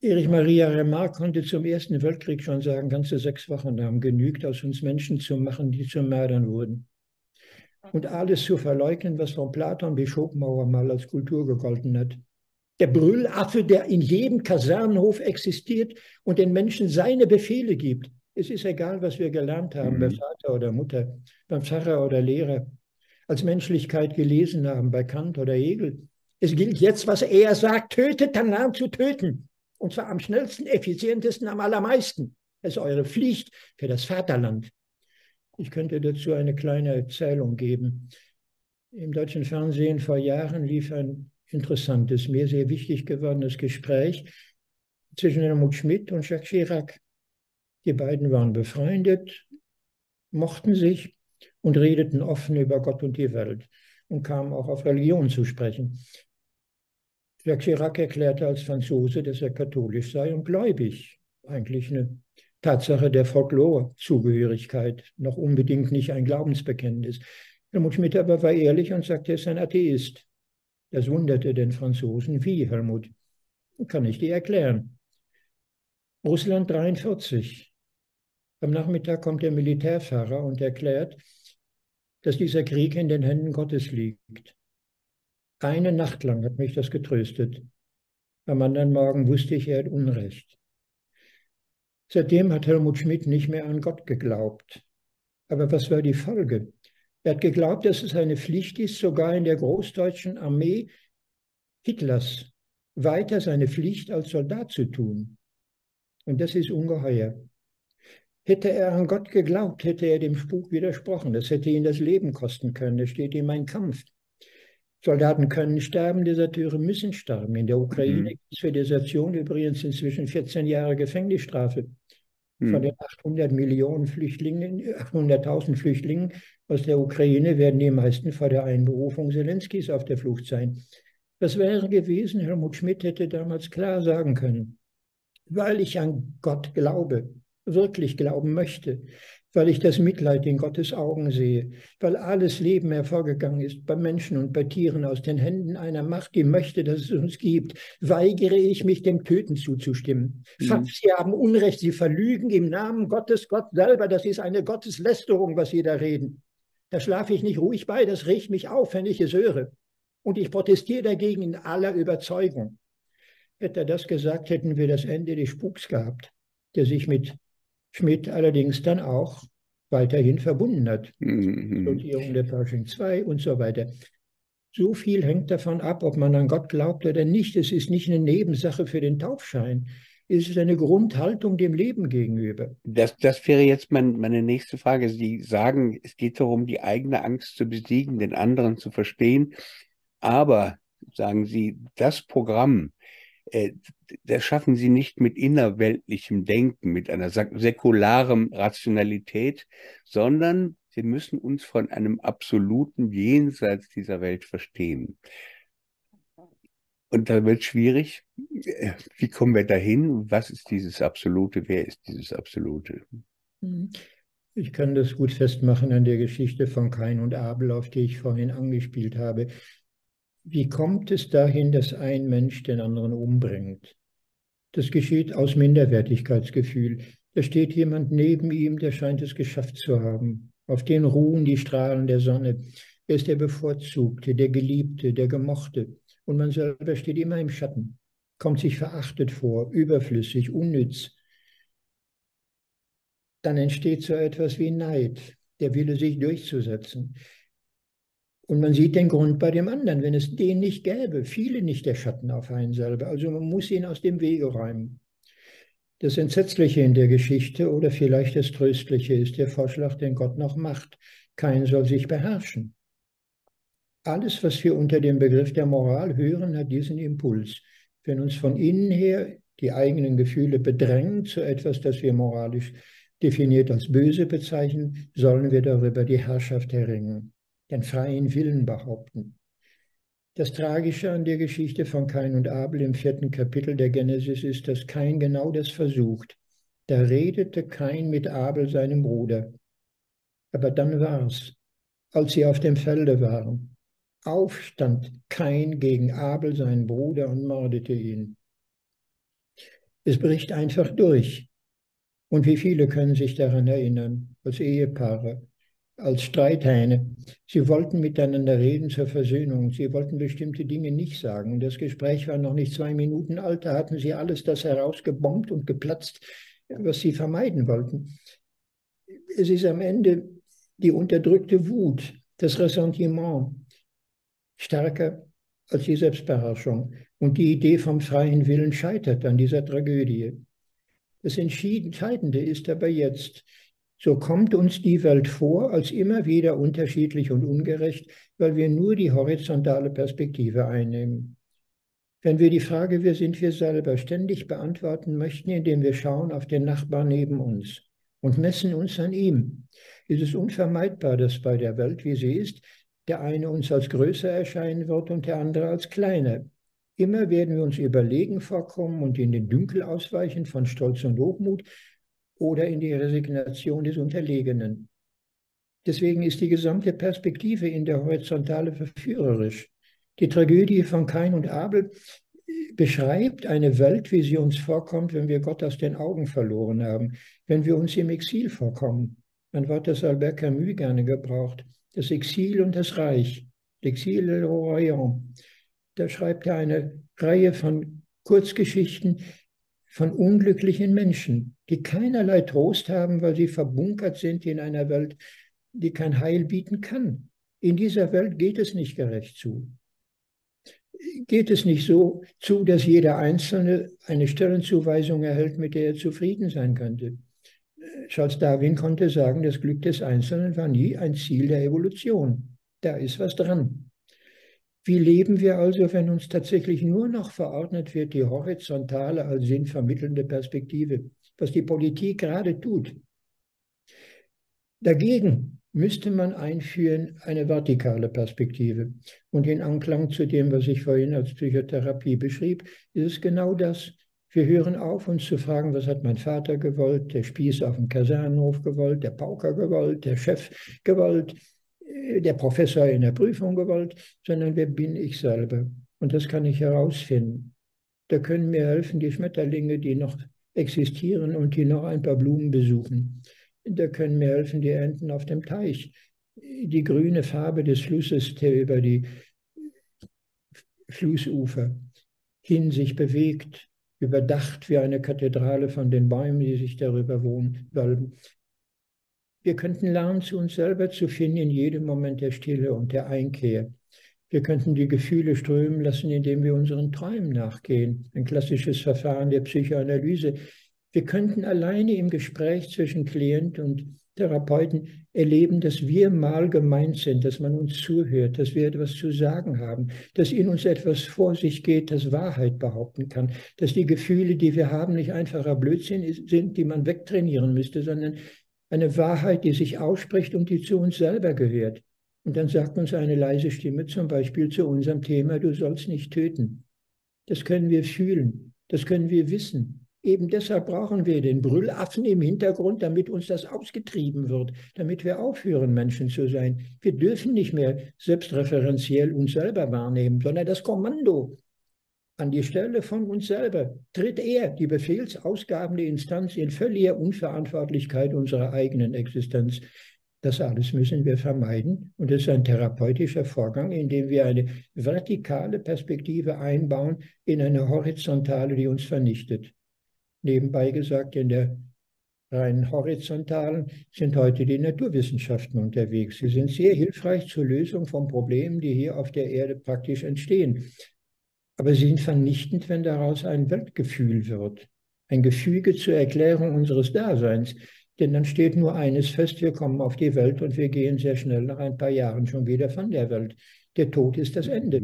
Erich Maria Remarque konnte zum Ersten Weltkrieg schon sagen, ganze sechs Wochen haben genügt, aus uns Menschen zu machen, die zu Mördern wurden. Und alles zu verleugnen, was von Platon bis Schopenhauer mal als Kultur gegolten hat. Der Brüllaffe, der in jedem Kasernenhof existiert und den Menschen seine Befehle gibt. Es ist egal, was wir gelernt haben, mhm. bei Vater oder Mutter, beim Pfarrer oder Lehrer, als Menschlichkeit gelesen haben, bei Kant oder Hegel. Es gilt jetzt, was er sagt, tötet, dann lernt zu töten. Und zwar am schnellsten, effizientesten, am allermeisten. Das ist eure Pflicht für das Vaterland. Ich könnte dazu eine kleine Erzählung geben. Im deutschen Fernsehen vor Jahren lief ein interessantes, mir sehr wichtig gewordenes Gespräch zwischen Helmut Schmidt und Jacques Chirac. Die beiden waren befreundet, mochten sich und redeten offen über Gott und die Welt und kamen auch auf Religion zu sprechen. Jacques Chirac erklärte als Franzose, dass er katholisch sei und gläubig. Eigentlich eine Tatsache der Folklore-Zugehörigkeit, noch unbedingt nicht ein Glaubensbekenntnis. Helmut Schmidt aber war ehrlich und sagte, er ist ein Atheist. Das wunderte den Franzosen. Wie, Helmut? Kann ich dir erklären. Russland 43. Am Nachmittag kommt der Militärfahrer und erklärt, dass dieser Krieg in den Händen Gottes liegt. Eine Nacht lang hat mich das getröstet. Am anderen Morgen wusste ich, er hat Unrecht. Seitdem hat Helmut Schmidt nicht mehr an Gott geglaubt. Aber was war die Folge? Er hat geglaubt, dass es eine Pflicht ist, sogar in der großdeutschen Armee Hitlers weiter seine Pflicht als Soldat zu tun. Und das ist ungeheuer. Hätte er an Gott geglaubt, hätte er dem Spuk widersprochen. Das hätte ihn das Leben kosten können. Das steht ihm ein Kampf. Soldaten können sterben, Deserteure müssen sterben. In der Ukraine mhm. gibt es für Desertion übrigens inzwischen 14 Jahre Gefängnisstrafe. Mhm. Von den 800 Millionen Flüchtlingen, 800.000 Flüchtlingen aus der Ukraine werden die meisten vor der Einberufung Zelenskis auf der Flucht sein. Was wäre gewesen, Helmut Schmidt hätte damals klar sagen können, weil ich an Gott glaube, wirklich glauben möchte, weil ich das Mitleid in Gottes Augen sehe, weil alles Leben hervorgegangen ist bei Menschen und bei Tieren aus den Händen einer Macht, die möchte, dass es uns gibt, weigere ich mich, dem Töten zuzustimmen. Mhm. Sie haben Unrecht, Sie verlügen im Namen Gottes, Gott selber, das ist eine Gotteslästerung, was Sie da reden. Da schlafe ich nicht ruhig bei, das regt mich auf, wenn ich es höre. Und ich protestiere dagegen in aller Überzeugung. Hätte er das gesagt, hätten wir das Ende des Spuks gehabt, der sich mit Schmidt allerdings dann auch weiterhin verbunden hat. Mhm. Notierung der Pershing 2 und so weiter. So viel hängt davon ab, ob man an Gott glaubt oder nicht. Es ist nicht eine Nebensache für den Taufschein. Es ist eine Grundhaltung dem Leben gegenüber. Das, das wäre jetzt mein, meine nächste Frage. Sie sagen, es geht darum, die eigene Angst zu besiegen, den anderen zu verstehen. Aber, sagen Sie, das Programm, das schaffen sie nicht mit innerweltlichem Denken, mit einer säkularen Rationalität, sondern sie müssen uns von einem absoluten Jenseits dieser Welt verstehen. Und da wird schwierig, äh, wie kommen wir dahin? Was ist dieses Absolute? Wer ist dieses Absolute? Mhm. Ich kann das gut festmachen an der Geschichte von Kain und Abel, auf die ich vorhin angespielt habe. Wie kommt es dahin, dass ein Mensch den anderen umbringt? Das geschieht aus Minderwertigkeitsgefühl. Da steht jemand neben ihm, der scheint es geschafft zu haben. Auf den ruhen die Strahlen der Sonne. Er ist der Bevorzugte, der Geliebte, der Gemochte. Und man selber steht immer im Schatten, kommt sich verachtet vor, überflüssig, unnütz. Dann entsteht so etwas wie Neid, der Wille, sich durchzusetzen. Und man sieht den Grund bei dem anderen, wenn es den nicht gäbe, fiele nicht der Schatten auf einen selber. Also man muss ihn aus dem Wege räumen. Das Entsetzliche in der Geschichte oder vielleicht das Tröstliche ist der Vorschlag, den Gott noch macht. Kein soll sich beherrschen. Alles, was wir unter dem Begriff der Moral hören, hat diesen Impuls. Wenn uns von innen her die eigenen Gefühle bedrängen zu etwas, das wir moralisch definiert als böse bezeichnen, sollen wir darüber die Herrschaft erringen den freien Willen behaupten. Das Tragische an der Geschichte von Kain und Abel im vierten Kapitel der Genesis ist, dass Kain genau das versucht. Da redete Kain mit Abel, seinem Bruder. Aber dann war's, als sie auf dem Felde waren. Aufstand Kain gegen Abel, seinen Bruder, und mordete ihn. Es bricht einfach durch. Und wie viele können sich daran erinnern, als Ehepaare, als Streithähne. Sie wollten miteinander reden zur Versöhnung. Sie wollten bestimmte Dinge nicht sagen. Das Gespräch war noch nicht zwei Minuten alt. Da hatten sie alles das herausgebombt und geplatzt, was sie vermeiden wollten. Es ist am Ende die unterdrückte Wut, das Ressentiment stärker als die Selbstbeherrschung. Und die Idee vom freien Willen scheitert an dieser Tragödie. Das Entscheidende ist aber jetzt, so kommt uns die Welt vor als immer wieder unterschiedlich und ungerecht, weil wir nur die horizontale Perspektive einnehmen. Wenn wir die Frage, wer sind wir selber, ständig beantworten möchten, indem wir schauen auf den Nachbarn neben uns und messen uns an ihm, ist es unvermeidbar, dass bei der Welt, wie sie ist, der eine uns als größer erscheinen wird und der andere als kleiner. Immer werden wir uns überlegen vorkommen und in den Dünkel ausweichen von Stolz und Hochmut, oder in die Resignation des Unterlegenen. Deswegen ist die gesamte Perspektive in der Horizontale verführerisch. Die Tragödie von Kain und Abel beschreibt eine Welt, wie sie uns vorkommt, wenn wir Gott aus den Augen verloren haben, wenn wir uns im Exil vorkommen. Ein Wort, das Albert Camus gerne gebraucht. das Exil und das Reich, L'exil et le Royaume. Da schreibt er eine Reihe von Kurzgeschichten von unglücklichen Menschen, die keinerlei Trost haben, weil sie verbunkert sind in einer Welt, die kein Heil bieten kann. In dieser Welt geht es nicht gerecht zu. Geht es nicht so zu, dass jeder Einzelne eine Stellenzuweisung erhält, mit der er zufrieden sein könnte. Charles Darwin konnte sagen, das Glück des Einzelnen war nie ein Ziel der Evolution. Da ist was dran. Wie leben wir also, wenn uns tatsächlich nur noch verordnet wird, die horizontale als sinnvermittelnde Perspektive, was die Politik gerade tut? Dagegen müsste man einführen eine vertikale Perspektive. Und in Anklang zu dem, was ich vorhin als Psychotherapie beschrieb, ist es genau das. Wir hören auf, uns zu fragen, was hat mein Vater gewollt, der Spieß auf dem Kasernenhof gewollt, der Pauker gewollt, der Chef gewollt, der Professor in der Prüfung gewollt, sondern wer bin ich selber? Und das kann ich herausfinden. Da können mir helfen die Schmetterlinge, die noch existieren und die noch ein paar Blumen besuchen. Da können mir helfen die Enten auf dem Teich. Die grüne Farbe des Flusses, der über die Flussufer hin sich bewegt, überdacht wie eine Kathedrale von den Bäumen, die sich darüber wohnen. Wir könnten lernen, zu uns selber zu finden in jedem Moment der Stille und der Einkehr. Wir könnten die Gefühle strömen lassen, indem wir unseren Träumen nachgehen. Ein klassisches Verfahren der Psychoanalyse. Wir könnten alleine im Gespräch zwischen Klient und Therapeuten erleben, dass wir mal gemeint sind, dass man uns zuhört, dass wir etwas zu sagen haben, dass in uns etwas vor sich geht, das Wahrheit behaupten kann, dass die Gefühle, die wir haben, nicht einfacher Blödsinn sind, die man wegtrainieren müsste, sondern eine Wahrheit, die sich ausspricht und die zu uns selber gehört. Und dann sagt uns eine leise Stimme zum Beispiel zu unserem Thema, du sollst nicht töten. Das können wir fühlen, das können wir wissen. Eben deshalb brauchen wir den Brüllaffen im Hintergrund, damit uns das ausgetrieben wird, damit wir aufhören, Menschen zu sein. Wir dürfen nicht mehr selbstreferenziell uns selber wahrnehmen, sondern das Kommando an die Stelle von uns selber tritt er, die befehlsausgabende Instanz, in völliger Unverantwortlichkeit unserer eigenen Existenz. Das alles müssen wir vermeiden. Und es ist ein therapeutischer Vorgang, in dem wir eine vertikale Perspektive einbauen in eine horizontale, die uns vernichtet. Nebenbei gesagt, in der rein horizontalen sind heute die Naturwissenschaften unterwegs. Sie sind sehr hilfreich zur Lösung von Problemen, die hier auf der Erde praktisch entstehen. Aber sie sind vernichtend, wenn daraus ein Weltgefühl wird, ein Gefüge zur Erklärung unseres Daseins. Denn dann steht nur eines fest, wir kommen auf die Welt und wir gehen sehr schnell nach ein paar Jahren schon wieder von der Welt. Der Tod ist das Ende.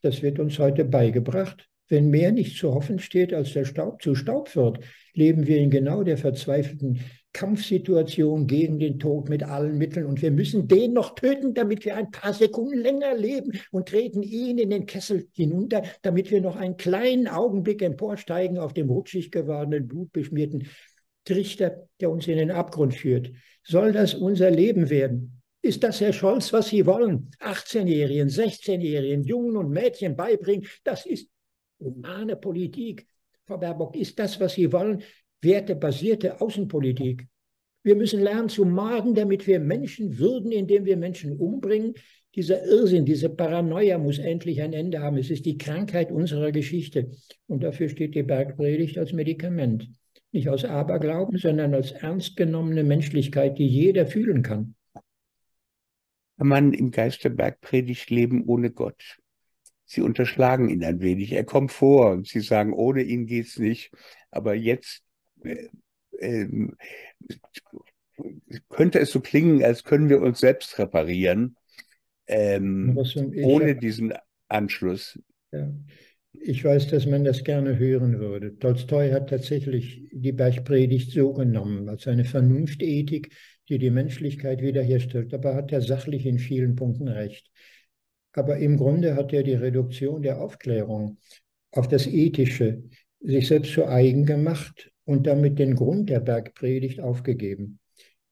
Das wird uns heute beigebracht. Wenn mehr nicht zu hoffen steht, als der Staub zu Staub wird, leben wir in genau der verzweifelten Kampfsituation gegen den Tod mit allen Mitteln und wir müssen den noch töten, damit wir ein paar Sekunden länger leben und treten ihn in den Kessel hinunter, damit wir noch einen kleinen Augenblick emporsteigen auf dem rutschig gewordenen, blutbeschmierten Trichter, der uns in den Abgrund führt. Soll das unser Leben werden? Ist das, Herr Scholz, was Sie wollen? 18-Jährigen, 16-Jährigen, Jungen und Mädchen beibringen, das ist humane Politik. Frau Baerbock, ist das, was Sie wollen? Wertebasierte Außenpolitik. Wir müssen lernen zu morden, damit wir Menschen würden, indem wir Menschen umbringen. Dieser Irrsinn, diese Paranoia muss endlich ein Ende haben. Es ist die Krankheit unserer Geschichte. Und dafür steht die Bergpredigt als Medikament. Nicht aus Aberglauben, sondern als ernst genommene Menschlichkeit, die jeder fühlen kann. Kann man im Geist der Bergpredigt leben ohne Gott? Sie unterschlagen ihn ein wenig. Er kommt vor und Sie sagen, ohne ihn geht's nicht. Aber jetzt äh, ähm, könnte es so klingen, als können wir uns selbst reparieren, ähm, ohne diesen Anschluss. Ja. Ich weiß, dass man das gerne hören würde. Tolstoi hat tatsächlich die Bergpredigt so genommen, als eine Vernunftethik, die die Menschlichkeit wiederherstellt. Aber hat er sachlich in vielen Punkten recht. Aber im Grunde hat er die Reduktion der Aufklärung auf das Ethische sich selbst zu eigen gemacht und damit den Grund der Bergpredigt aufgegeben.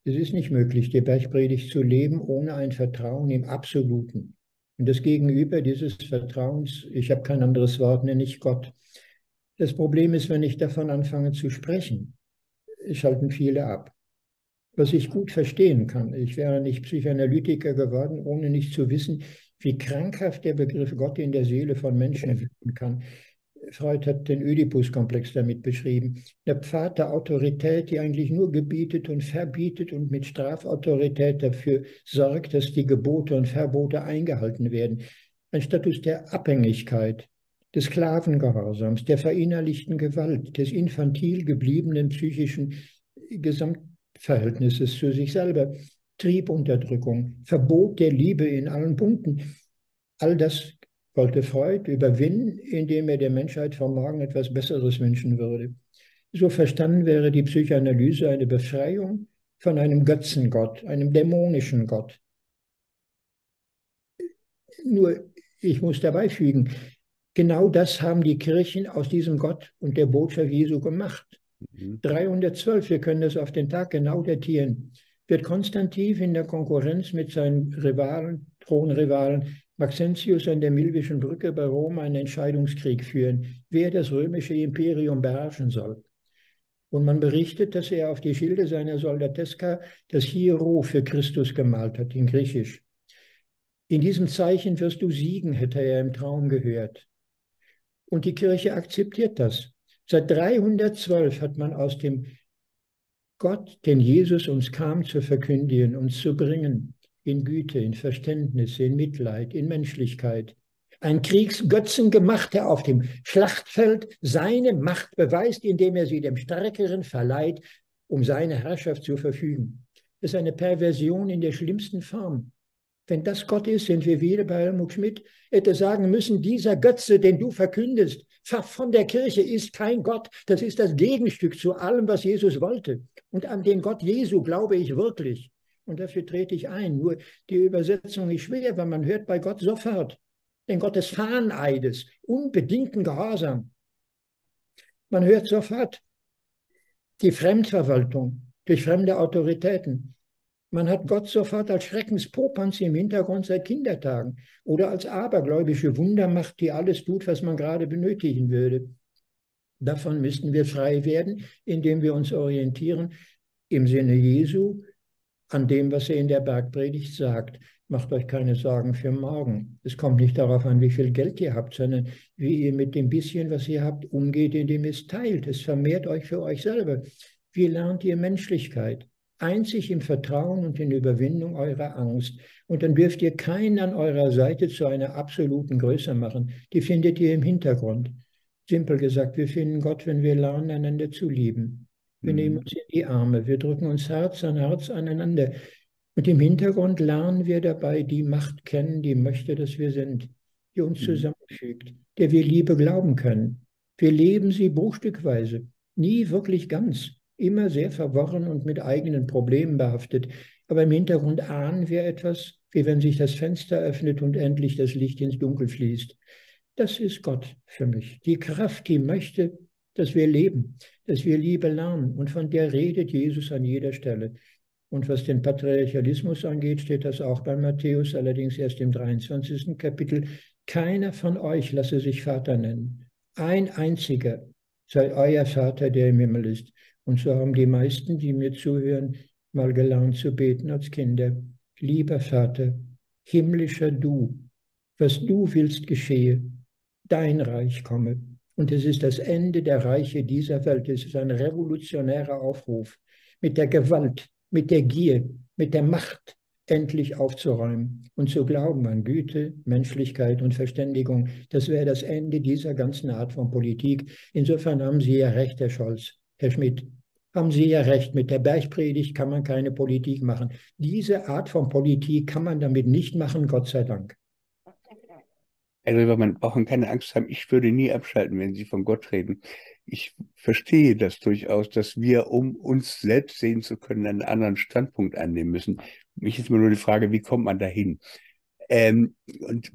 Es ist nicht möglich, die Bergpredigt zu leben ohne ein Vertrauen im Absoluten. Und das Gegenüber dieses Vertrauens, ich habe kein anderes Wort, nenne ich Gott. Das Problem ist, wenn ich davon anfange zu sprechen, schalten viele ab. was ich gut verstehen kann. Ich wäre nicht Psychoanalytiker geworden, ohne nicht zu wissen, wie krankhaft der Begriff Gott in der Seele von Menschen wirken kann. Freud hat den Oedipus-Komplex damit beschrieben. Eine Pfad der Autorität, die eigentlich nur gebietet und verbietet und mit Strafautorität dafür sorgt, dass die Gebote und Verbote eingehalten werden. Ein Status der Abhängigkeit, des Sklavengehorsams, der verinnerlichten Gewalt, des infantil gebliebenen psychischen Gesamtverhältnisses zu sich selber, Triebunterdrückung, Verbot der Liebe in allen Punkten. All das wollte Freud überwinden, indem er der Menschheit vom Morgen etwas Besseres wünschen würde. So verstanden wäre die Psychoanalyse eine Befreiung von einem Götzengott, einem dämonischen Gott. Nur, ich muss dabei fügen, genau das haben die Kirchen aus diesem Gott und der Botschaft Jesu gemacht. Mhm. 312, wir können das auf den Tag genau datieren, wird Konstantin in der Konkurrenz mit seinen Rivalen, Thronrivalen Maxentius an der Milvischen Brücke bei Rom einen Entscheidungskrieg führen, wer das römische Imperium beherrschen soll. Und man berichtet, dass er auf die Schilde seiner Soldateska das Hiero für Christus gemalt hat, in Griechisch. In diesem Zeichen wirst du siegen, hätte er im Traum gehört. Und die Kirche akzeptiert das. Seit 312 hat man aus dem Gott, den Jesus uns kam zu verkündigen, uns zu bringen, in Güte, in Verständnis, in Mitleid, in Menschlichkeit. Ein Kriegsgötzen gemacht, der auf dem Schlachtfeld seine Macht beweist, indem er sie dem Stärkeren verleiht, um seine Herrschaft zu verfügen. Das ist eine Perversion in der schlimmsten Form. Wenn das Gott ist, sind wir wieder bei Helmut Schmidt, hätte sagen müssen, dieser Götze, den du verkündest, von der Kirche ist kein Gott. Das ist das Gegenstück zu allem, was Jesus wollte. Und an den Gott Jesu glaube ich wirklich. Und dafür trete ich ein. Nur die Übersetzung ist schwer, weil man hört bei Gott sofort den Gott des Fahneides, unbedingten Gehorsam. Man hört sofort die Fremdverwaltung durch fremde Autoritäten. Man hat Gott sofort als Schreckenspopanz im Hintergrund seit Kindertagen oder als abergläubische Wundermacht, die alles tut, was man gerade benötigen würde. Davon müssten wir frei werden, indem wir uns orientieren im Sinne Jesu an dem, was er in der Bergpredigt sagt. Macht euch keine Sorgen für morgen. Es kommt nicht darauf an, wie viel Geld ihr habt, sondern wie ihr mit dem bisschen, was ihr habt, umgeht, indem ihr es teilt. Es vermehrt euch für euch selber. Wie lernt ihr Menschlichkeit? Einzig im Vertrauen und in Überwindung eurer Angst. Und dann dürft ihr keinen an eurer Seite zu einer absoluten Größe machen. Die findet ihr im Hintergrund. Simpel gesagt, wir finden Gott, wenn wir lernen, einander zu lieben. Wir nehmen mhm. uns in die Arme, wir drücken uns Herz an Herz aneinander. Und im Hintergrund lernen wir dabei die Macht kennen, die möchte, dass wir sind, die uns mhm. zusammenfügt, der wir Liebe glauben können. Wir leben sie bruchstückweise, nie wirklich ganz, immer sehr verworren und mit eigenen Problemen behaftet. Aber im Hintergrund ahnen wir etwas, wie wenn sich das Fenster öffnet und endlich das Licht ins Dunkel fließt. Das ist Gott für mich. Die Kraft, die möchte, dass wir leben, dass wir Liebe lernen. Und von der redet Jesus an jeder Stelle. Und was den Patriarchalismus angeht, steht das auch bei Matthäus, allerdings erst im 23. Kapitel. Keiner von euch lasse sich Vater nennen. Ein einziger sei euer Vater, der im Himmel ist. Und so haben die meisten, die mir zuhören, mal gelernt zu beten als Kinder. Lieber Vater, himmlischer Du, was du willst geschehe, dein Reich komme und es ist das Ende der Reiche dieser Welt. Es ist ein revolutionärer Aufruf, mit der Gewalt, mit der Gier, mit der Macht endlich aufzuräumen und zu glauben an Güte, Menschlichkeit und Verständigung. Das wäre das Ende dieser ganzen Art von Politik. Insofern haben Sie ja recht, Herr Scholz, Herr Schmidt. Haben Sie ja recht, mit der Bergpredigt kann man keine Politik machen. Diese Art von Politik kann man damit nicht machen, Gott sei Dank. Also man braucht keine Angst haben, ich würde nie abschalten, wenn Sie von Gott reden. Ich verstehe das durchaus, dass wir, um uns selbst sehen zu können, einen anderen Standpunkt annehmen müssen. Mich ist immer nur die Frage, wie kommt man dahin? Ähm, und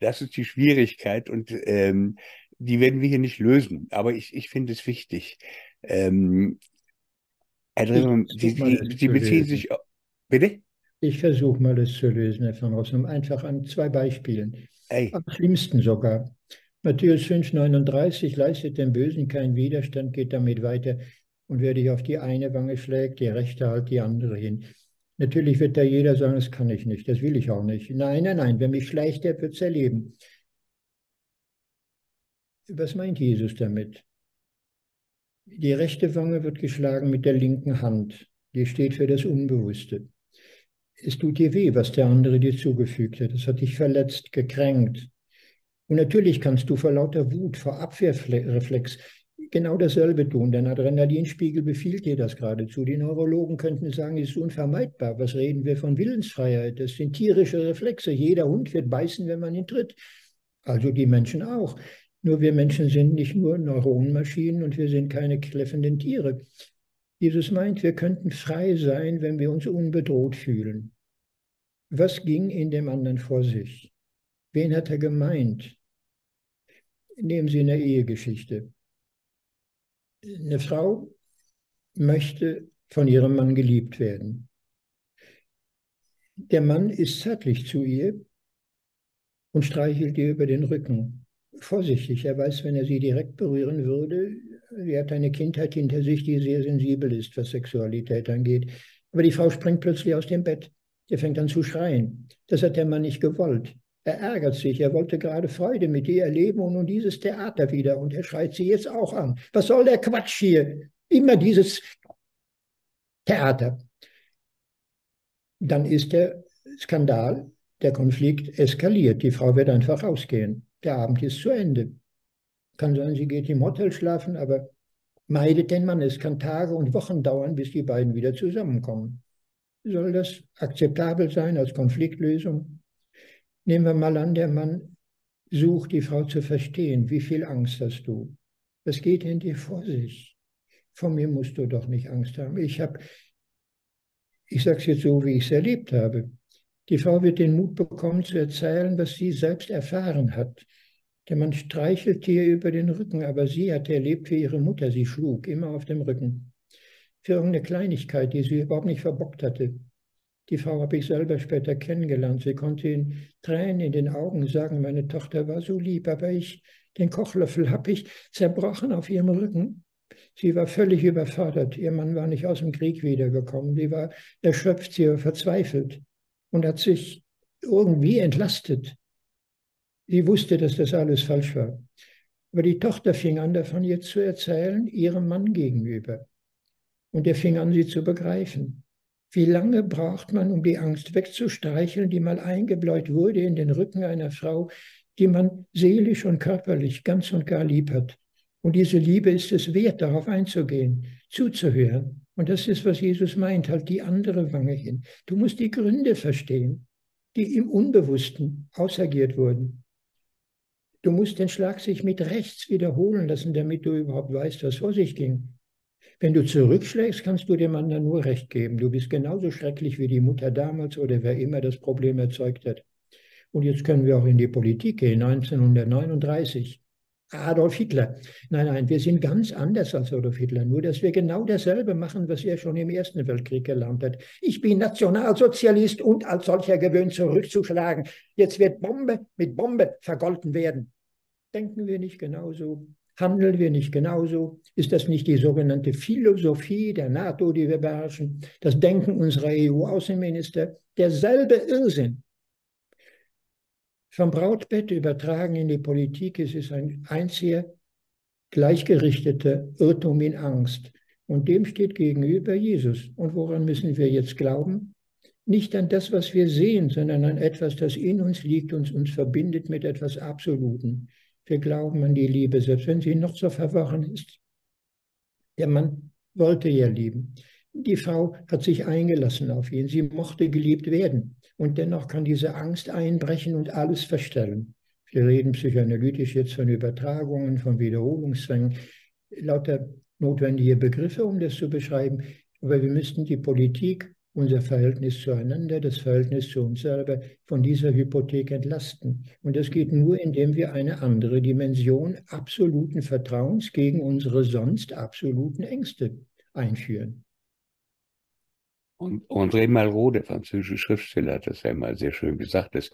das ist die Schwierigkeit und ähm, die werden wir hier nicht lösen. Aber ich, ich finde es wichtig. Ähm, Herr Drehmann, Sie, Sie, Sie beziehen sich. Bitte? Ich versuche mal das zu lösen, Herr van Rossum, einfach an zwei Beispielen. Ey. Am schlimmsten sogar. Matthäus 5,39 leistet dem Bösen keinen Widerstand, geht damit weiter. Und wer dich auf die eine Wange schlägt, die rechte halt die andere hin. Natürlich wird da jeder sagen, das kann ich nicht, das will ich auch nicht. Nein, nein, nein, wer mich schleicht, der wird es erleben. Was meint Jesus damit? Die rechte Wange wird geschlagen mit der linken Hand. Die steht für das Unbewusste. Es tut dir weh, was der andere dir zugefügt hat. Es hat dich verletzt, gekränkt. Und natürlich kannst du vor lauter Wut, vor Abwehrreflex genau dasselbe tun. Dein Adrenalinspiegel befiehlt dir das geradezu. Die Neurologen könnten sagen, es ist unvermeidbar. Was reden wir von Willensfreiheit? Das sind tierische Reflexe. Jeder Hund wird beißen, wenn man ihn tritt. Also die Menschen auch. Nur wir Menschen sind nicht nur Neuronenmaschinen und wir sind keine kläffenden Tiere. Jesus meint, wir könnten frei sein, wenn wir uns unbedroht fühlen. Was ging in dem anderen vor sich? Wen hat er gemeint? Nehmen Sie eine Ehegeschichte. Eine Frau möchte von ihrem Mann geliebt werden. Der Mann ist zärtlich zu ihr und streichelt ihr über den Rücken vorsichtig. Er weiß, wenn er sie direkt berühren würde, er hat eine Kindheit hinter sich, die sehr sensibel ist, was Sexualität angeht. Aber die Frau springt plötzlich aus dem Bett. Er fängt an zu schreien. Das hat der Mann nicht gewollt. Er ärgert sich. Er wollte gerade Freude mit ihr erleben und nun dieses Theater wieder. Und er schreit sie jetzt auch an. Was soll der Quatsch hier? Immer dieses Theater. Dann ist der Skandal, der Konflikt eskaliert. Die Frau wird einfach rausgehen der Abend ist zu Ende. Kann sein, sie geht im Hotel schlafen, aber meidet den Mann. Es kann Tage und Wochen dauern, bis die beiden wieder zusammenkommen. Soll das akzeptabel sein als Konfliktlösung? Nehmen wir mal an, der Mann sucht die Frau zu verstehen. Wie viel Angst hast du? Was geht in dir vor sich? Von mir musst du doch nicht Angst haben. Ich habe, ich sage es jetzt so, wie ich es erlebt habe. Die Frau wird den Mut bekommen zu erzählen, was sie selbst erfahren hat. Der Mann streichelt ihr über den Rücken, aber sie hat erlebt, wie ihre Mutter sie schlug, immer auf dem Rücken. Für irgendeine Kleinigkeit, die sie überhaupt nicht verbockt hatte. Die Frau habe ich selber später kennengelernt. Sie konnte in Tränen in den Augen sagen, meine Tochter war so lieb, aber ich, den Kochlöffel habe ich zerbrochen auf ihrem Rücken. Sie war völlig überfordert. Ihr Mann war nicht aus dem Krieg wiedergekommen. Sie war erschöpft, sie war verzweifelt und hat sich irgendwie entlastet. Sie wusste, dass das alles falsch war. Aber die Tochter fing an, davon jetzt zu erzählen, ihrem Mann gegenüber. Und er fing an, sie zu begreifen. Wie lange braucht man, um die Angst wegzustreicheln, die mal eingebläut wurde in den Rücken einer Frau, die man seelisch und körperlich ganz und gar lieb hat? Und diese Liebe ist es wert, darauf einzugehen, zuzuhören. Und das ist, was Jesus meint, halt die andere Wange hin. Du musst die Gründe verstehen, die im Unbewussten ausagiert wurden. Du musst den Schlag sich mit rechts wiederholen lassen, damit du überhaupt weißt, was vor sich ging. Wenn du zurückschlägst, kannst du dem anderen nur recht geben. Du bist genauso schrecklich wie die Mutter damals oder wer immer das Problem erzeugt hat. Und jetzt können wir auch in die Politik gehen, 1939. Adolf Hitler. Nein, nein, wir sind ganz anders als Adolf Hitler, nur dass wir genau dasselbe machen, was er schon im Ersten Weltkrieg gelernt hat. Ich bin Nationalsozialist und als solcher gewöhnt zurückzuschlagen. Jetzt wird Bombe mit Bombe vergolten werden. Denken wir nicht genauso? Handeln wir nicht genauso? Ist das nicht die sogenannte Philosophie der NATO, die wir beherrschen? Das Denken unserer EU-Außenminister? Derselbe Irrsinn, vom Brautbett übertragen in die Politik ist es ein einziger gleichgerichteter Irrtum in Angst. Und dem steht gegenüber Jesus. Und woran müssen wir jetzt glauben? Nicht an das, was wir sehen, sondern an etwas, das in uns liegt und uns verbindet mit etwas Absoluten. Wir glauben an die Liebe, selbst wenn sie noch so verworren ist. Der Mann wollte ja lieben. Die Frau hat sich eingelassen auf ihn. Sie mochte geliebt werden. Und dennoch kann diese Angst einbrechen und alles verstellen. Wir reden psychoanalytisch jetzt von Übertragungen, von Wiederholungszwängen, lauter notwendige Begriffe, um das zu beschreiben. Aber wir müssten die Politik, unser Verhältnis zueinander, das Verhältnis zu uns selber von dieser Hypothek entlasten. Und das geht nur, indem wir eine andere Dimension absoluten Vertrauens gegen unsere sonst absoluten Ängste einführen. Und André Malraux, der französische Schriftsteller, hat das ja mal sehr schön gesagt, das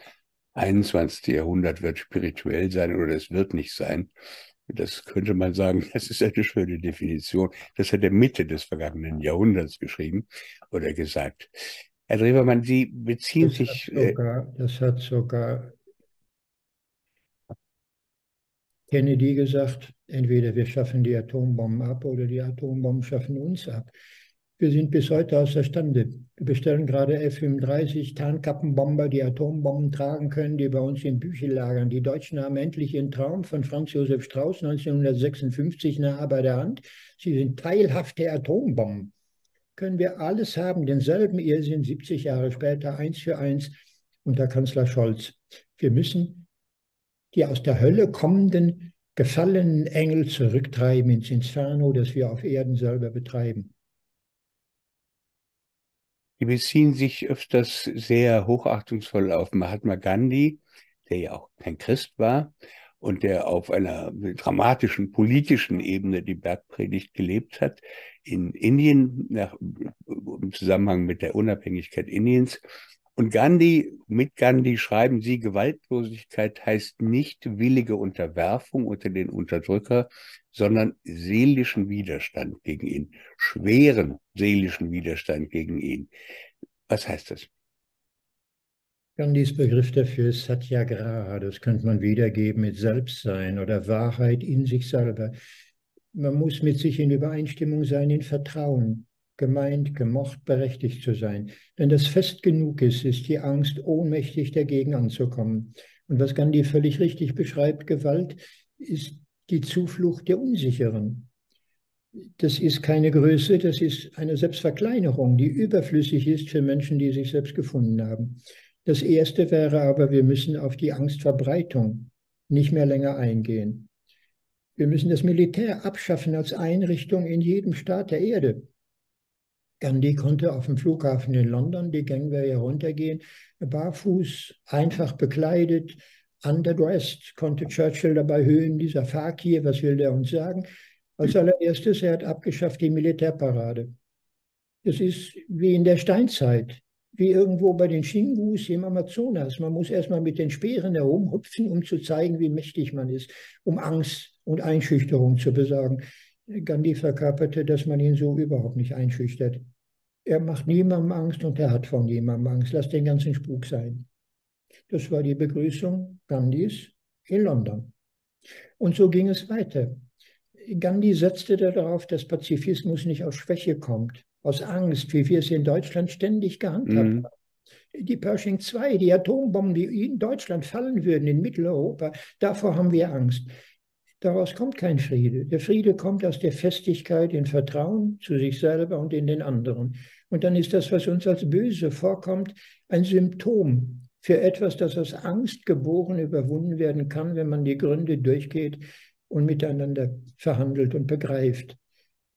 21. Jahrhundert wird spirituell sein oder es wird nicht sein. Das könnte man sagen, <laughs> das ist eine schöne Definition. Das hat er Mitte des vergangenen Jahrhunderts geschrieben oder gesagt. Herr Drewermann, Sie beziehen das sich. Hat sogar, das hat sogar Kennedy gesagt, entweder wir schaffen die Atombomben ab oder die Atombomben schaffen uns ab. Wir sind bis heute außerstande. Wir bestellen gerade F-35 Tarnkappenbomber, die Atombomben tragen können, die bei uns in Büchel lagern. Die Deutschen haben endlich ihren Traum von Franz Josef Strauß 1956 nahe bei der Hand. Sie sind teilhafte Atombomben. Können wir alles haben, denselben Irrsinn 70 Jahre später, eins für eins, unter Kanzler Scholz. Wir müssen die aus der Hölle kommenden gefallenen Engel zurücktreiben ins Inferno, das wir auf Erden selber betreiben. Die beziehen sich öfters sehr hochachtungsvoll auf Mahatma Gandhi, der ja auch kein Christ war und der auf einer dramatischen politischen Ebene die Bergpredigt gelebt hat in Indien nach, im Zusammenhang mit der Unabhängigkeit Indiens. Und Gandhi, mit Gandhi schreiben sie, Gewaltlosigkeit heißt nicht willige Unterwerfung unter den Unterdrücker, sondern seelischen Widerstand gegen ihn, schweren seelischen Widerstand gegen ihn. Was heißt das? Gandhis Begriff dafür ist Satyagraha. Das könnte man wiedergeben mit Selbstsein oder Wahrheit in sich selber. Man muss mit sich in Übereinstimmung sein, in Vertrauen gemeint, gemocht, berechtigt zu sein. Wenn das fest genug ist, ist die Angst ohnmächtig dagegen anzukommen. Und was Gandhi völlig richtig beschreibt, Gewalt ist die Zuflucht der Unsicheren. Das ist keine Größe, das ist eine Selbstverkleinerung, die überflüssig ist für Menschen, die sich selbst gefunden haben. Das Erste wäre aber, wir müssen auf die Angstverbreitung nicht mehr länger eingehen. Wir müssen das Militär abschaffen als Einrichtung in jedem Staat der Erde. Gandhi konnte auf dem Flughafen in London die Gangway heruntergehen, barfuß, einfach bekleidet, underdressed, konnte Churchill dabei höhen, dieser Fakir, was will der uns sagen? Als allererstes, er hat abgeschafft die Militärparade. Das ist wie in der Steinzeit, wie irgendwo bei den Shingus im Amazonas. Man muss erstmal mit den Speeren herumhupfen, um zu zeigen, wie mächtig man ist, um Angst und Einschüchterung zu besorgen. Gandhi verkörperte, dass man ihn so überhaupt nicht einschüchtert. Er macht niemandem Angst und er hat von niemandem Angst. Lass den ganzen Spuk sein. Das war die Begrüßung Gandhis in London. Und so ging es weiter. Gandhi setzte darauf, dass Pazifismus nicht aus Schwäche kommt, aus Angst, wie wir es in Deutschland ständig gehandhabt mhm. haben. Die Pershing 2, die Atombomben, die in Deutschland fallen würden, in Mitteleuropa, davor haben wir Angst. Daraus kommt kein Friede. Der Friede kommt aus der Festigkeit in Vertrauen zu sich selber und in den anderen. Und dann ist das, was uns als böse vorkommt, ein Symptom für etwas, das aus Angst geboren überwunden werden kann, wenn man die Gründe durchgeht und miteinander verhandelt und begreift.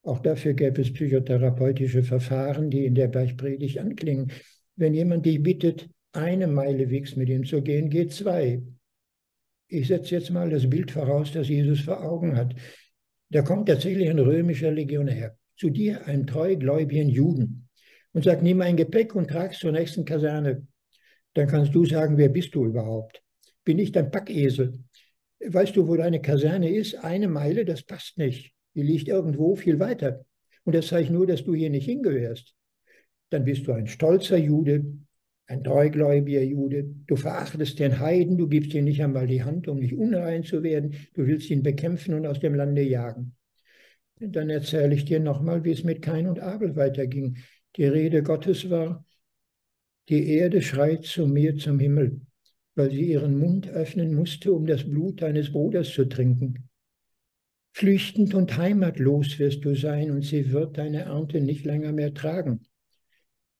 Auch dafür gäbe es psychotherapeutische Verfahren, die in der Bergpredigt anklingen. Wenn jemand dich bittet, eine Meile Wegs mit ihm zu gehen, geht zwei. Ich setze jetzt mal das Bild voraus, das Jesus vor Augen hat. Da kommt tatsächlich ein römischer Legionär zu dir, einem treugläubigen Juden, und sagt, nimm mein Gepäck und trag es zur nächsten Kaserne. Dann kannst du sagen, wer bist du überhaupt? Bin ich dein Packesel? Weißt du, wo deine Kaserne ist? Eine Meile, das passt nicht. Die liegt irgendwo viel weiter. Und das zeigt nur, dass du hier nicht hingehörst. Dann bist du ein stolzer Jude, ein treugläubiger Jude. Du verachtest den Heiden, du gibst ihm nicht einmal die Hand, um nicht unrein zu werden. Du willst ihn bekämpfen und aus dem Lande jagen. Dann erzähle ich dir nochmal, wie es mit Kain und Abel weiterging. Die Rede Gottes war, die Erde schreit zu mir zum Himmel, weil sie ihren Mund öffnen musste, um das Blut deines Bruders zu trinken. Flüchtend und heimatlos wirst du sein und sie wird deine Ernte nicht länger mehr tragen.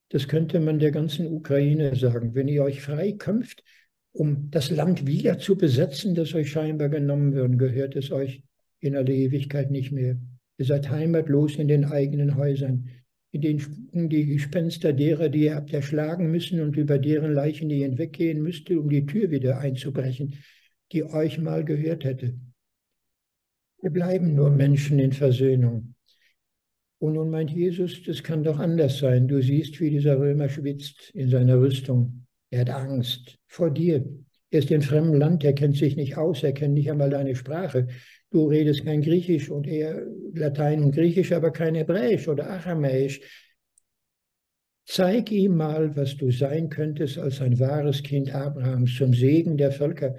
Das könnte man der ganzen Ukraine sagen. Wenn ihr euch frei kämpft, um das Land wieder zu besetzen, das euch scheinbar genommen wird, gehört es euch in alle Ewigkeit nicht mehr. Ihr seid heimatlos in den eigenen Häusern, in denen spuken die Gespenster derer, die ihr habt erschlagen müssen und über deren Leichen ihr hinweggehen müsst, um die Tür wieder einzubrechen, die euch mal gehört hätte. Wir bleiben nur Menschen in Versöhnung. Und nun meint Jesus, das kann doch anders sein. Du siehst, wie dieser Römer schwitzt in seiner Rüstung. Er hat Angst vor dir. Er ist in fremdem Land, er kennt sich nicht aus, er kennt nicht einmal deine Sprache. Du redest kein Griechisch und eher Latein und Griechisch, aber kein Hebräisch oder Aramäisch. Zeig ihm mal, was du sein könntest als ein wahres Kind Abrahams zum Segen der Völker.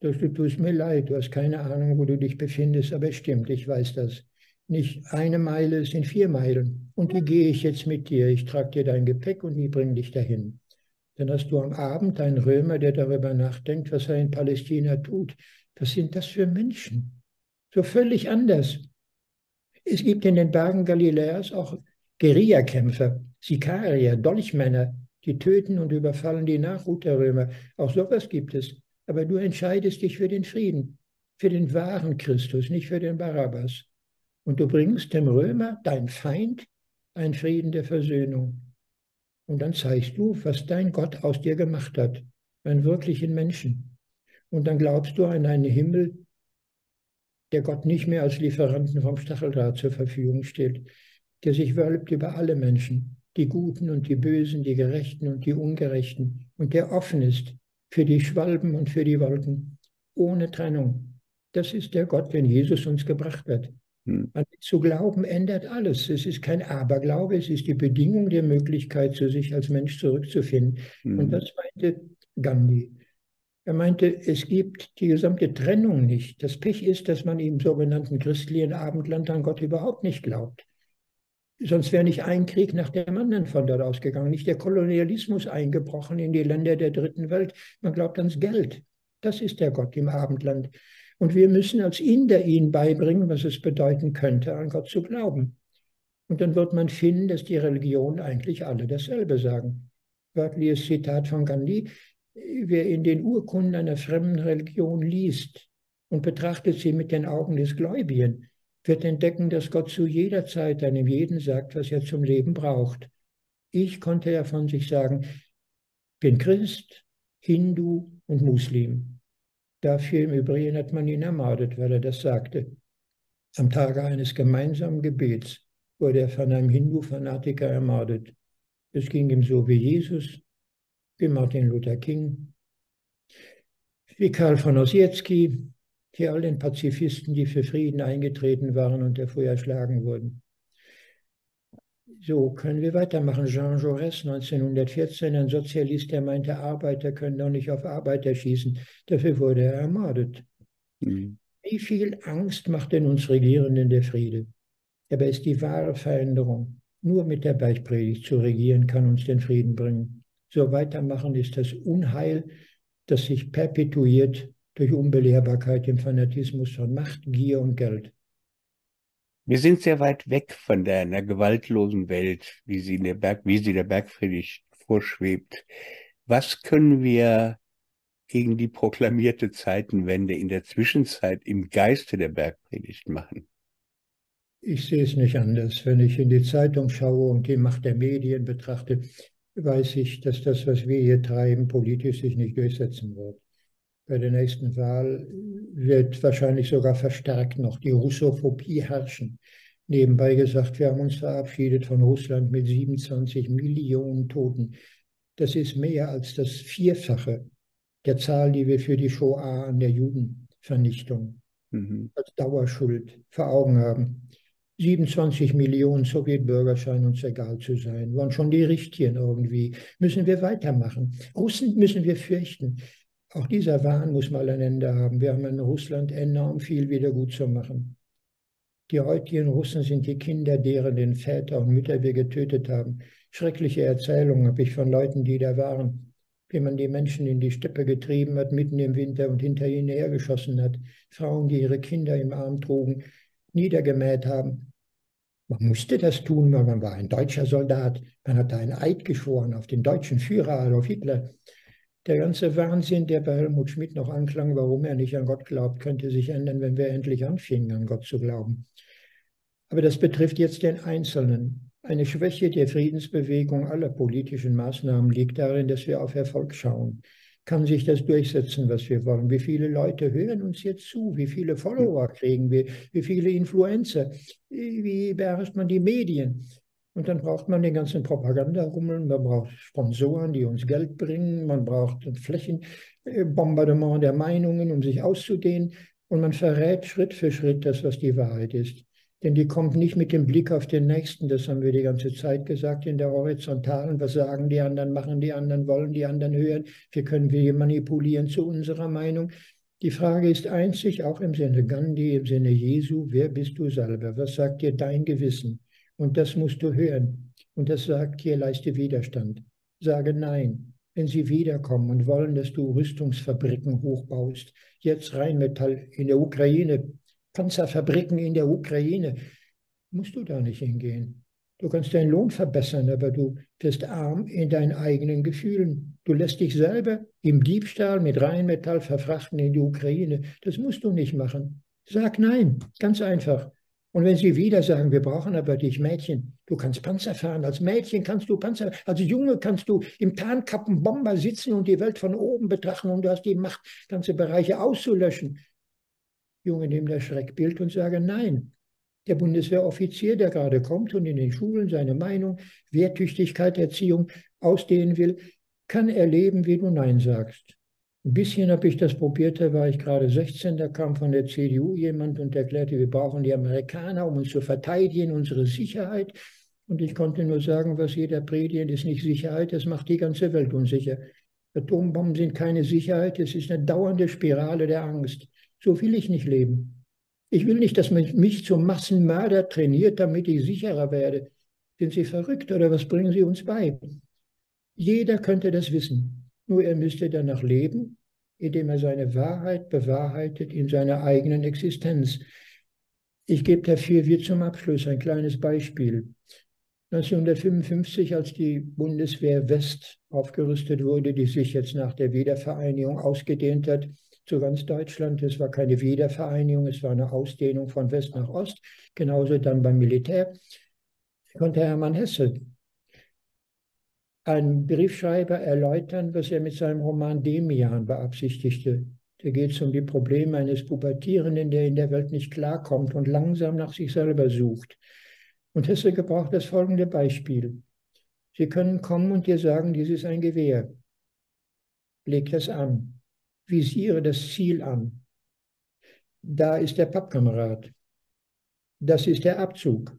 Du tust mir leid, du hast keine Ahnung, wo du dich befindest, aber es stimmt, ich weiß das. Nicht eine Meile sind vier Meilen. Und die gehe ich jetzt mit dir. Ich trage dir dein Gepäck und ich bringe dich dahin. Dann hast du am Abend einen Römer, der darüber nachdenkt, was er in Palästina tut. Was sind das für Menschen? So völlig anders. Es gibt in den Bergen Galiläas auch Guerillakämpfer, Sikarier, Dolchmänner, die töten und überfallen die Nachhut der Römer. Auch sowas gibt es. Aber du entscheidest dich für den Frieden, für den wahren Christus, nicht für den Barabbas. Und du bringst dem Römer, dein Feind, einen Frieden der Versöhnung. Und dann zeigst du, was dein Gott aus dir gemacht hat, einen wirklichen Menschen. Und dann glaubst du an einen Himmel, der Gott nicht mehr als Lieferanten vom Stacheldraht zur Verfügung steht, der sich wölbt über alle Menschen, die Guten und die Bösen, die Gerechten und die Ungerechten, und der offen ist für die Schwalben und für die Wolken, ohne Trennung. Das ist der Gott, den Jesus uns gebracht hat. Hm. Zu glauben ändert alles. Es ist kein Aberglaube, es ist die Bedingung der Möglichkeit, zu sich als Mensch zurückzufinden. Hm. Und das meinte Gandhi. Er meinte, es gibt die gesamte Trennung nicht. Das Pech ist, dass man im sogenannten christlichen Abendland an Gott überhaupt nicht glaubt. Sonst wäre nicht ein Krieg nach dem anderen von dort ausgegangen, nicht der Kolonialismus eingebrochen in die Länder der dritten Welt. Man glaubt ans Geld. Das ist der Gott im Abendland. Und wir müssen als Inder ihnen beibringen, was es bedeuten könnte, an Gott zu glauben. Und dann wird man finden, dass die Religionen eigentlich alle dasselbe sagen. Wörtliches Zitat von Gandhi. Wer in den Urkunden einer fremden Religion liest und betrachtet sie mit den Augen des Gläubigen, wird entdecken, dass Gott zu jeder Zeit einem jeden sagt, was er zum Leben braucht. Ich konnte ja von sich sagen, bin Christ, Hindu und Muslim. Dafür im Übrigen hat man ihn ermordet, weil er das sagte. Am Tage eines gemeinsamen Gebets wurde er von einem Hindu-Fanatiker ermordet. Es ging ihm so wie Jesus, wie Martin Luther King, wie Karl von Ossietzky, wie all den Pazifisten, die für Frieden eingetreten waren und der früher erschlagen wurden. So können wir weitermachen. Jean Jaurès 1914, ein Sozialist, der meinte, Arbeiter können doch nicht auf Arbeiter schießen. Dafür wurde er ermordet. Mhm. Wie viel Angst macht denn uns Regierenden der Friede? Aber ist die wahre Veränderung. Nur mit der Beichtpredigt zu regieren kann uns den Frieden bringen. So weitermachen ist das Unheil, das sich perpetuiert durch Unbelehrbarkeit im Fanatismus von Macht, Gier und Geld. Wir sind sehr weit weg von der, einer gewaltlosen Welt, wie sie, in der Berg, wie sie der Bergpredigt vorschwebt. Was können wir gegen die proklamierte Zeitenwende in der Zwischenzeit im Geiste der Bergpredigt machen? Ich sehe es nicht anders. Wenn ich in die Zeitung schaue und die Macht der Medien betrachte, weiß ich, dass das, was wir hier treiben, politisch sich nicht durchsetzen wird. Bei der nächsten Wahl wird wahrscheinlich sogar verstärkt noch die Russophobie herrschen. Nebenbei gesagt, wir haben uns verabschiedet von Russland mit 27 Millionen Toten. Das ist mehr als das Vierfache der Zahl, die wir für die Shoah an der Judenvernichtung mhm. als Dauerschuld vor Augen haben. 27 Millionen Sowjetbürger scheinen uns egal zu sein, waren schon die Richtigen irgendwie. Müssen wir weitermachen. Russen müssen wir fürchten. Auch dieser Wahn muss mal ein Ende haben. Wir haben in Russland enorm viel wieder gut zu machen. Die heutigen Russen sind die Kinder, deren den Väter und Mütter wir getötet haben. Schreckliche Erzählungen habe ich von Leuten, die da waren, wie man die Menschen in die Steppe getrieben hat, mitten im Winter und hinter ihnen hergeschossen hat. Frauen, die ihre Kinder im Arm trugen, niedergemäht haben. Man musste das tun, weil man war ein deutscher Soldat. Man hatte einen Eid geschworen auf den deutschen Führer Adolf Hitler. Der ganze Wahnsinn, der bei Helmut Schmidt noch anklang, warum er nicht an Gott glaubt, könnte sich ändern, wenn wir endlich anfingen, an Gott zu glauben. Aber das betrifft jetzt den Einzelnen. Eine Schwäche der Friedensbewegung aller politischen Maßnahmen liegt darin, dass wir auf Erfolg schauen. Kann sich das durchsetzen, was wir wollen? Wie viele Leute hören uns jetzt zu? Wie viele Follower kriegen wir? Wie viele Influencer? Wie beherrscht man die Medien? Und dann braucht man den ganzen Propagandarummel, man braucht Sponsoren, die uns Geld bringen, man braucht ein Flächenbombardement der Meinungen, um sich auszudehnen. Und man verrät Schritt für Schritt das, was die Wahrheit ist. Denn die kommt nicht mit dem Blick auf den Nächsten, das haben wir die ganze Zeit gesagt, in der Horizontalen. Was sagen die anderen, machen die anderen, wollen die anderen hören? Wie können wir manipulieren zu unserer Meinung? Die Frage ist einzig, auch im Sinne Gandhi, im Sinne Jesu, wer bist du selber? Was sagt dir dein Gewissen? Und das musst du hören. Und das sagt dir, leiste Widerstand. Sage Nein. Wenn sie wiederkommen und wollen, dass du Rüstungsfabriken hochbaust, jetzt Rheinmetall in der Ukraine, Panzerfabriken in der Ukraine, musst du da nicht hingehen. Du kannst deinen Lohn verbessern, aber du wirst arm in deinen eigenen Gefühlen. Du lässt dich selber im Diebstahl mit Rheinmetall verfrachten in die Ukraine. Das musst du nicht machen. Sag nein, ganz einfach. Und wenn sie wieder sagen, wir brauchen aber dich Mädchen, du kannst Panzer fahren, als Mädchen kannst du Panzer, als Junge kannst du im Tarnkappenbomber sitzen und die Welt von oben betrachten und du hast die Macht, ganze Bereiche auszulöschen. Junge nehmen das Schreckbild und sagen nein. Der Bundeswehroffizier, der gerade kommt und in den Schulen seine Meinung, Wehrtüchtigkeit, Erziehung ausdehnen will, kann erleben, wie du Nein sagst. Ein bisschen habe ich das probiert, da war ich gerade 16, da kam von der CDU jemand und erklärte, wir brauchen die Amerikaner, um uns zu verteidigen, unsere Sicherheit. Und ich konnte nur sagen, was jeder predigt, ist nicht Sicherheit, das macht die ganze Welt unsicher. Atombomben sind keine Sicherheit, es ist eine dauernde Spirale der Angst. So will ich nicht leben. Ich will nicht, dass man mich zum Massenmörder trainiert, damit ich sicherer werde. Sind Sie verrückt oder was bringen Sie uns bei? Jeder könnte das wissen. Nur er müsste danach leben, indem er seine Wahrheit bewahrheitet in seiner eigenen Existenz. Ich gebe dafür wie zum Abschluss ein kleines Beispiel. 1955, als die Bundeswehr West aufgerüstet wurde, die sich jetzt nach der Wiedervereinigung ausgedehnt hat, zu ganz Deutschland. Es war keine Wiedervereinigung, es war eine Ausdehnung von West nach Ost. Genauso dann beim Militär. Konnte Hermann Hesse, ein Briefschreiber, erläutern, was er mit seinem Roman Demian beabsichtigte. Da geht es um die Probleme eines Pubertierenden, der in der Welt nicht klarkommt und langsam nach sich selber sucht. Und Hesse gebraucht das folgende Beispiel. Sie können kommen und dir sagen, dies ist ein Gewehr. Leg das an visiere das Ziel an. Da ist der Pappkamerad. Das ist der Abzug.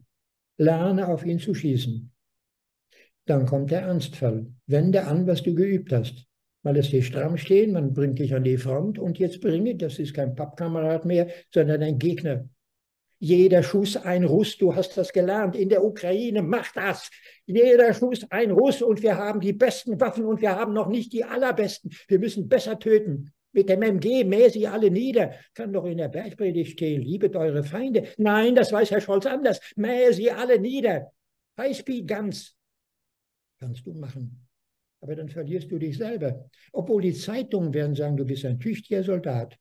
Lerne auf ihn zu schießen. Dann kommt der Ernstfall. Wende an, was du geübt hast. Mal lässt dich stramm stehen, man bringt dich an die Front und jetzt bringe, das ist kein Pappkamerad mehr, sondern ein Gegner. Jeder Schuss ein Russ, du hast das gelernt. In der Ukraine mach das. Jeder Schuss ein Russ und wir haben die besten Waffen und wir haben noch nicht die allerbesten. Wir müssen besser töten. Mit dem MG mähe sie alle nieder. Kann doch in der Bergpredigt stehen, liebet eure Feinde. Nein, das weiß Herr Scholz anders. Mähe sie alle nieder. Highspeed ganz. Kannst du machen. Aber dann verlierst du dich selber. Obwohl die Zeitungen werden sagen, du bist ein tüchtiger Soldat.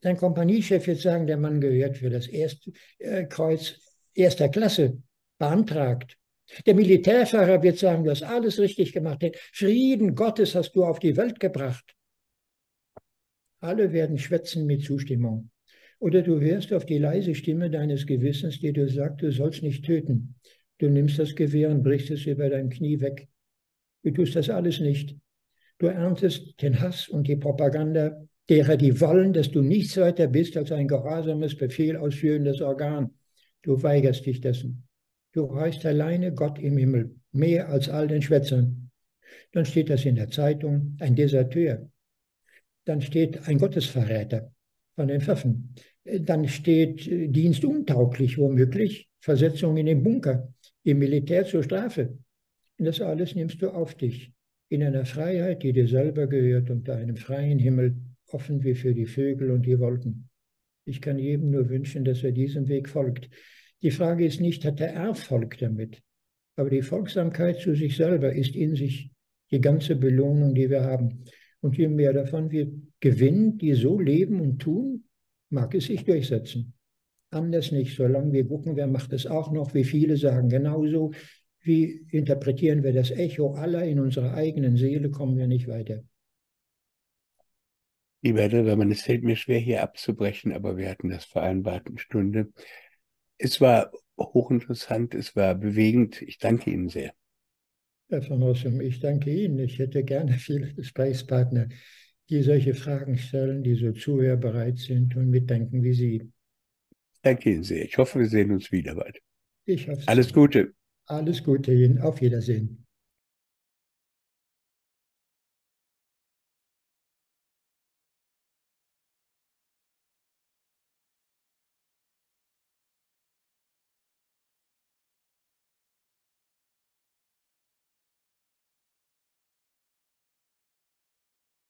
Dein Kompaniechef wird sagen, der Mann gehört für das Erste, äh, Kreuz erster Klasse, beantragt. Der Militärfahrer wird sagen, du hast alles richtig gemacht. Den Frieden Gottes hast du auf die Welt gebracht. Alle werden schwätzen mit Zustimmung. Oder du hörst auf die leise Stimme deines Gewissens, die dir sagt, du sollst nicht töten. Du nimmst das Gewehr und brichst es über dein Knie weg. Du tust das alles nicht. Du erntest den Hass und die Propaganda derer, die wollen, dass du nichts weiter bist als ein gehorsames, Befehl ausführendes Organ. Du weigerst dich dessen. Du heißt alleine Gott im Himmel, mehr als all den Schwätzern. Dann steht das in der Zeitung, ein Deserteur dann steht ein Gottesverräter von den Pfaffen. Dann steht äh, dienstuntauglich womöglich, Versetzung in den Bunker, im Militär zur Strafe. Und das alles nimmst du auf dich, in einer Freiheit, die dir selber gehört, unter einem freien Himmel, offen wie für die Vögel und die Wolken. Ich kann jedem nur wünschen, dass er diesem Weg folgt. Die Frage ist nicht, hat er Erfolg damit? Aber die Folgsamkeit zu sich selber ist in sich die ganze Belohnung, die wir haben. Und je mehr davon wir gewinnen, die so leben und tun, mag es sich durchsetzen. Anders nicht, solange wir gucken, wer macht es auch noch, wie viele sagen genauso, wie interpretieren wir das Echo aller in unserer eigenen Seele, kommen wir nicht weiter. Lieber Herr Drillermann, es fällt mir schwer, hier abzubrechen, aber wir hatten das vereinbart eine Stunde. Es war hochinteressant, es war bewegend. Ich danke Ihnen sehr. Herr von Rossum, ich danke Ihnen. Ich hätte gerne viele Gesprächspartner, die solche Fragen stellen, die so zuhörbereit sind und mitdenken wie Sie. Danke Ihnen sehr. Ich hoffe, wir sehen uns wieder bald. Ich hoffe. Alles Gute. Alles Gute Ihnen. Auf Wiedersehen.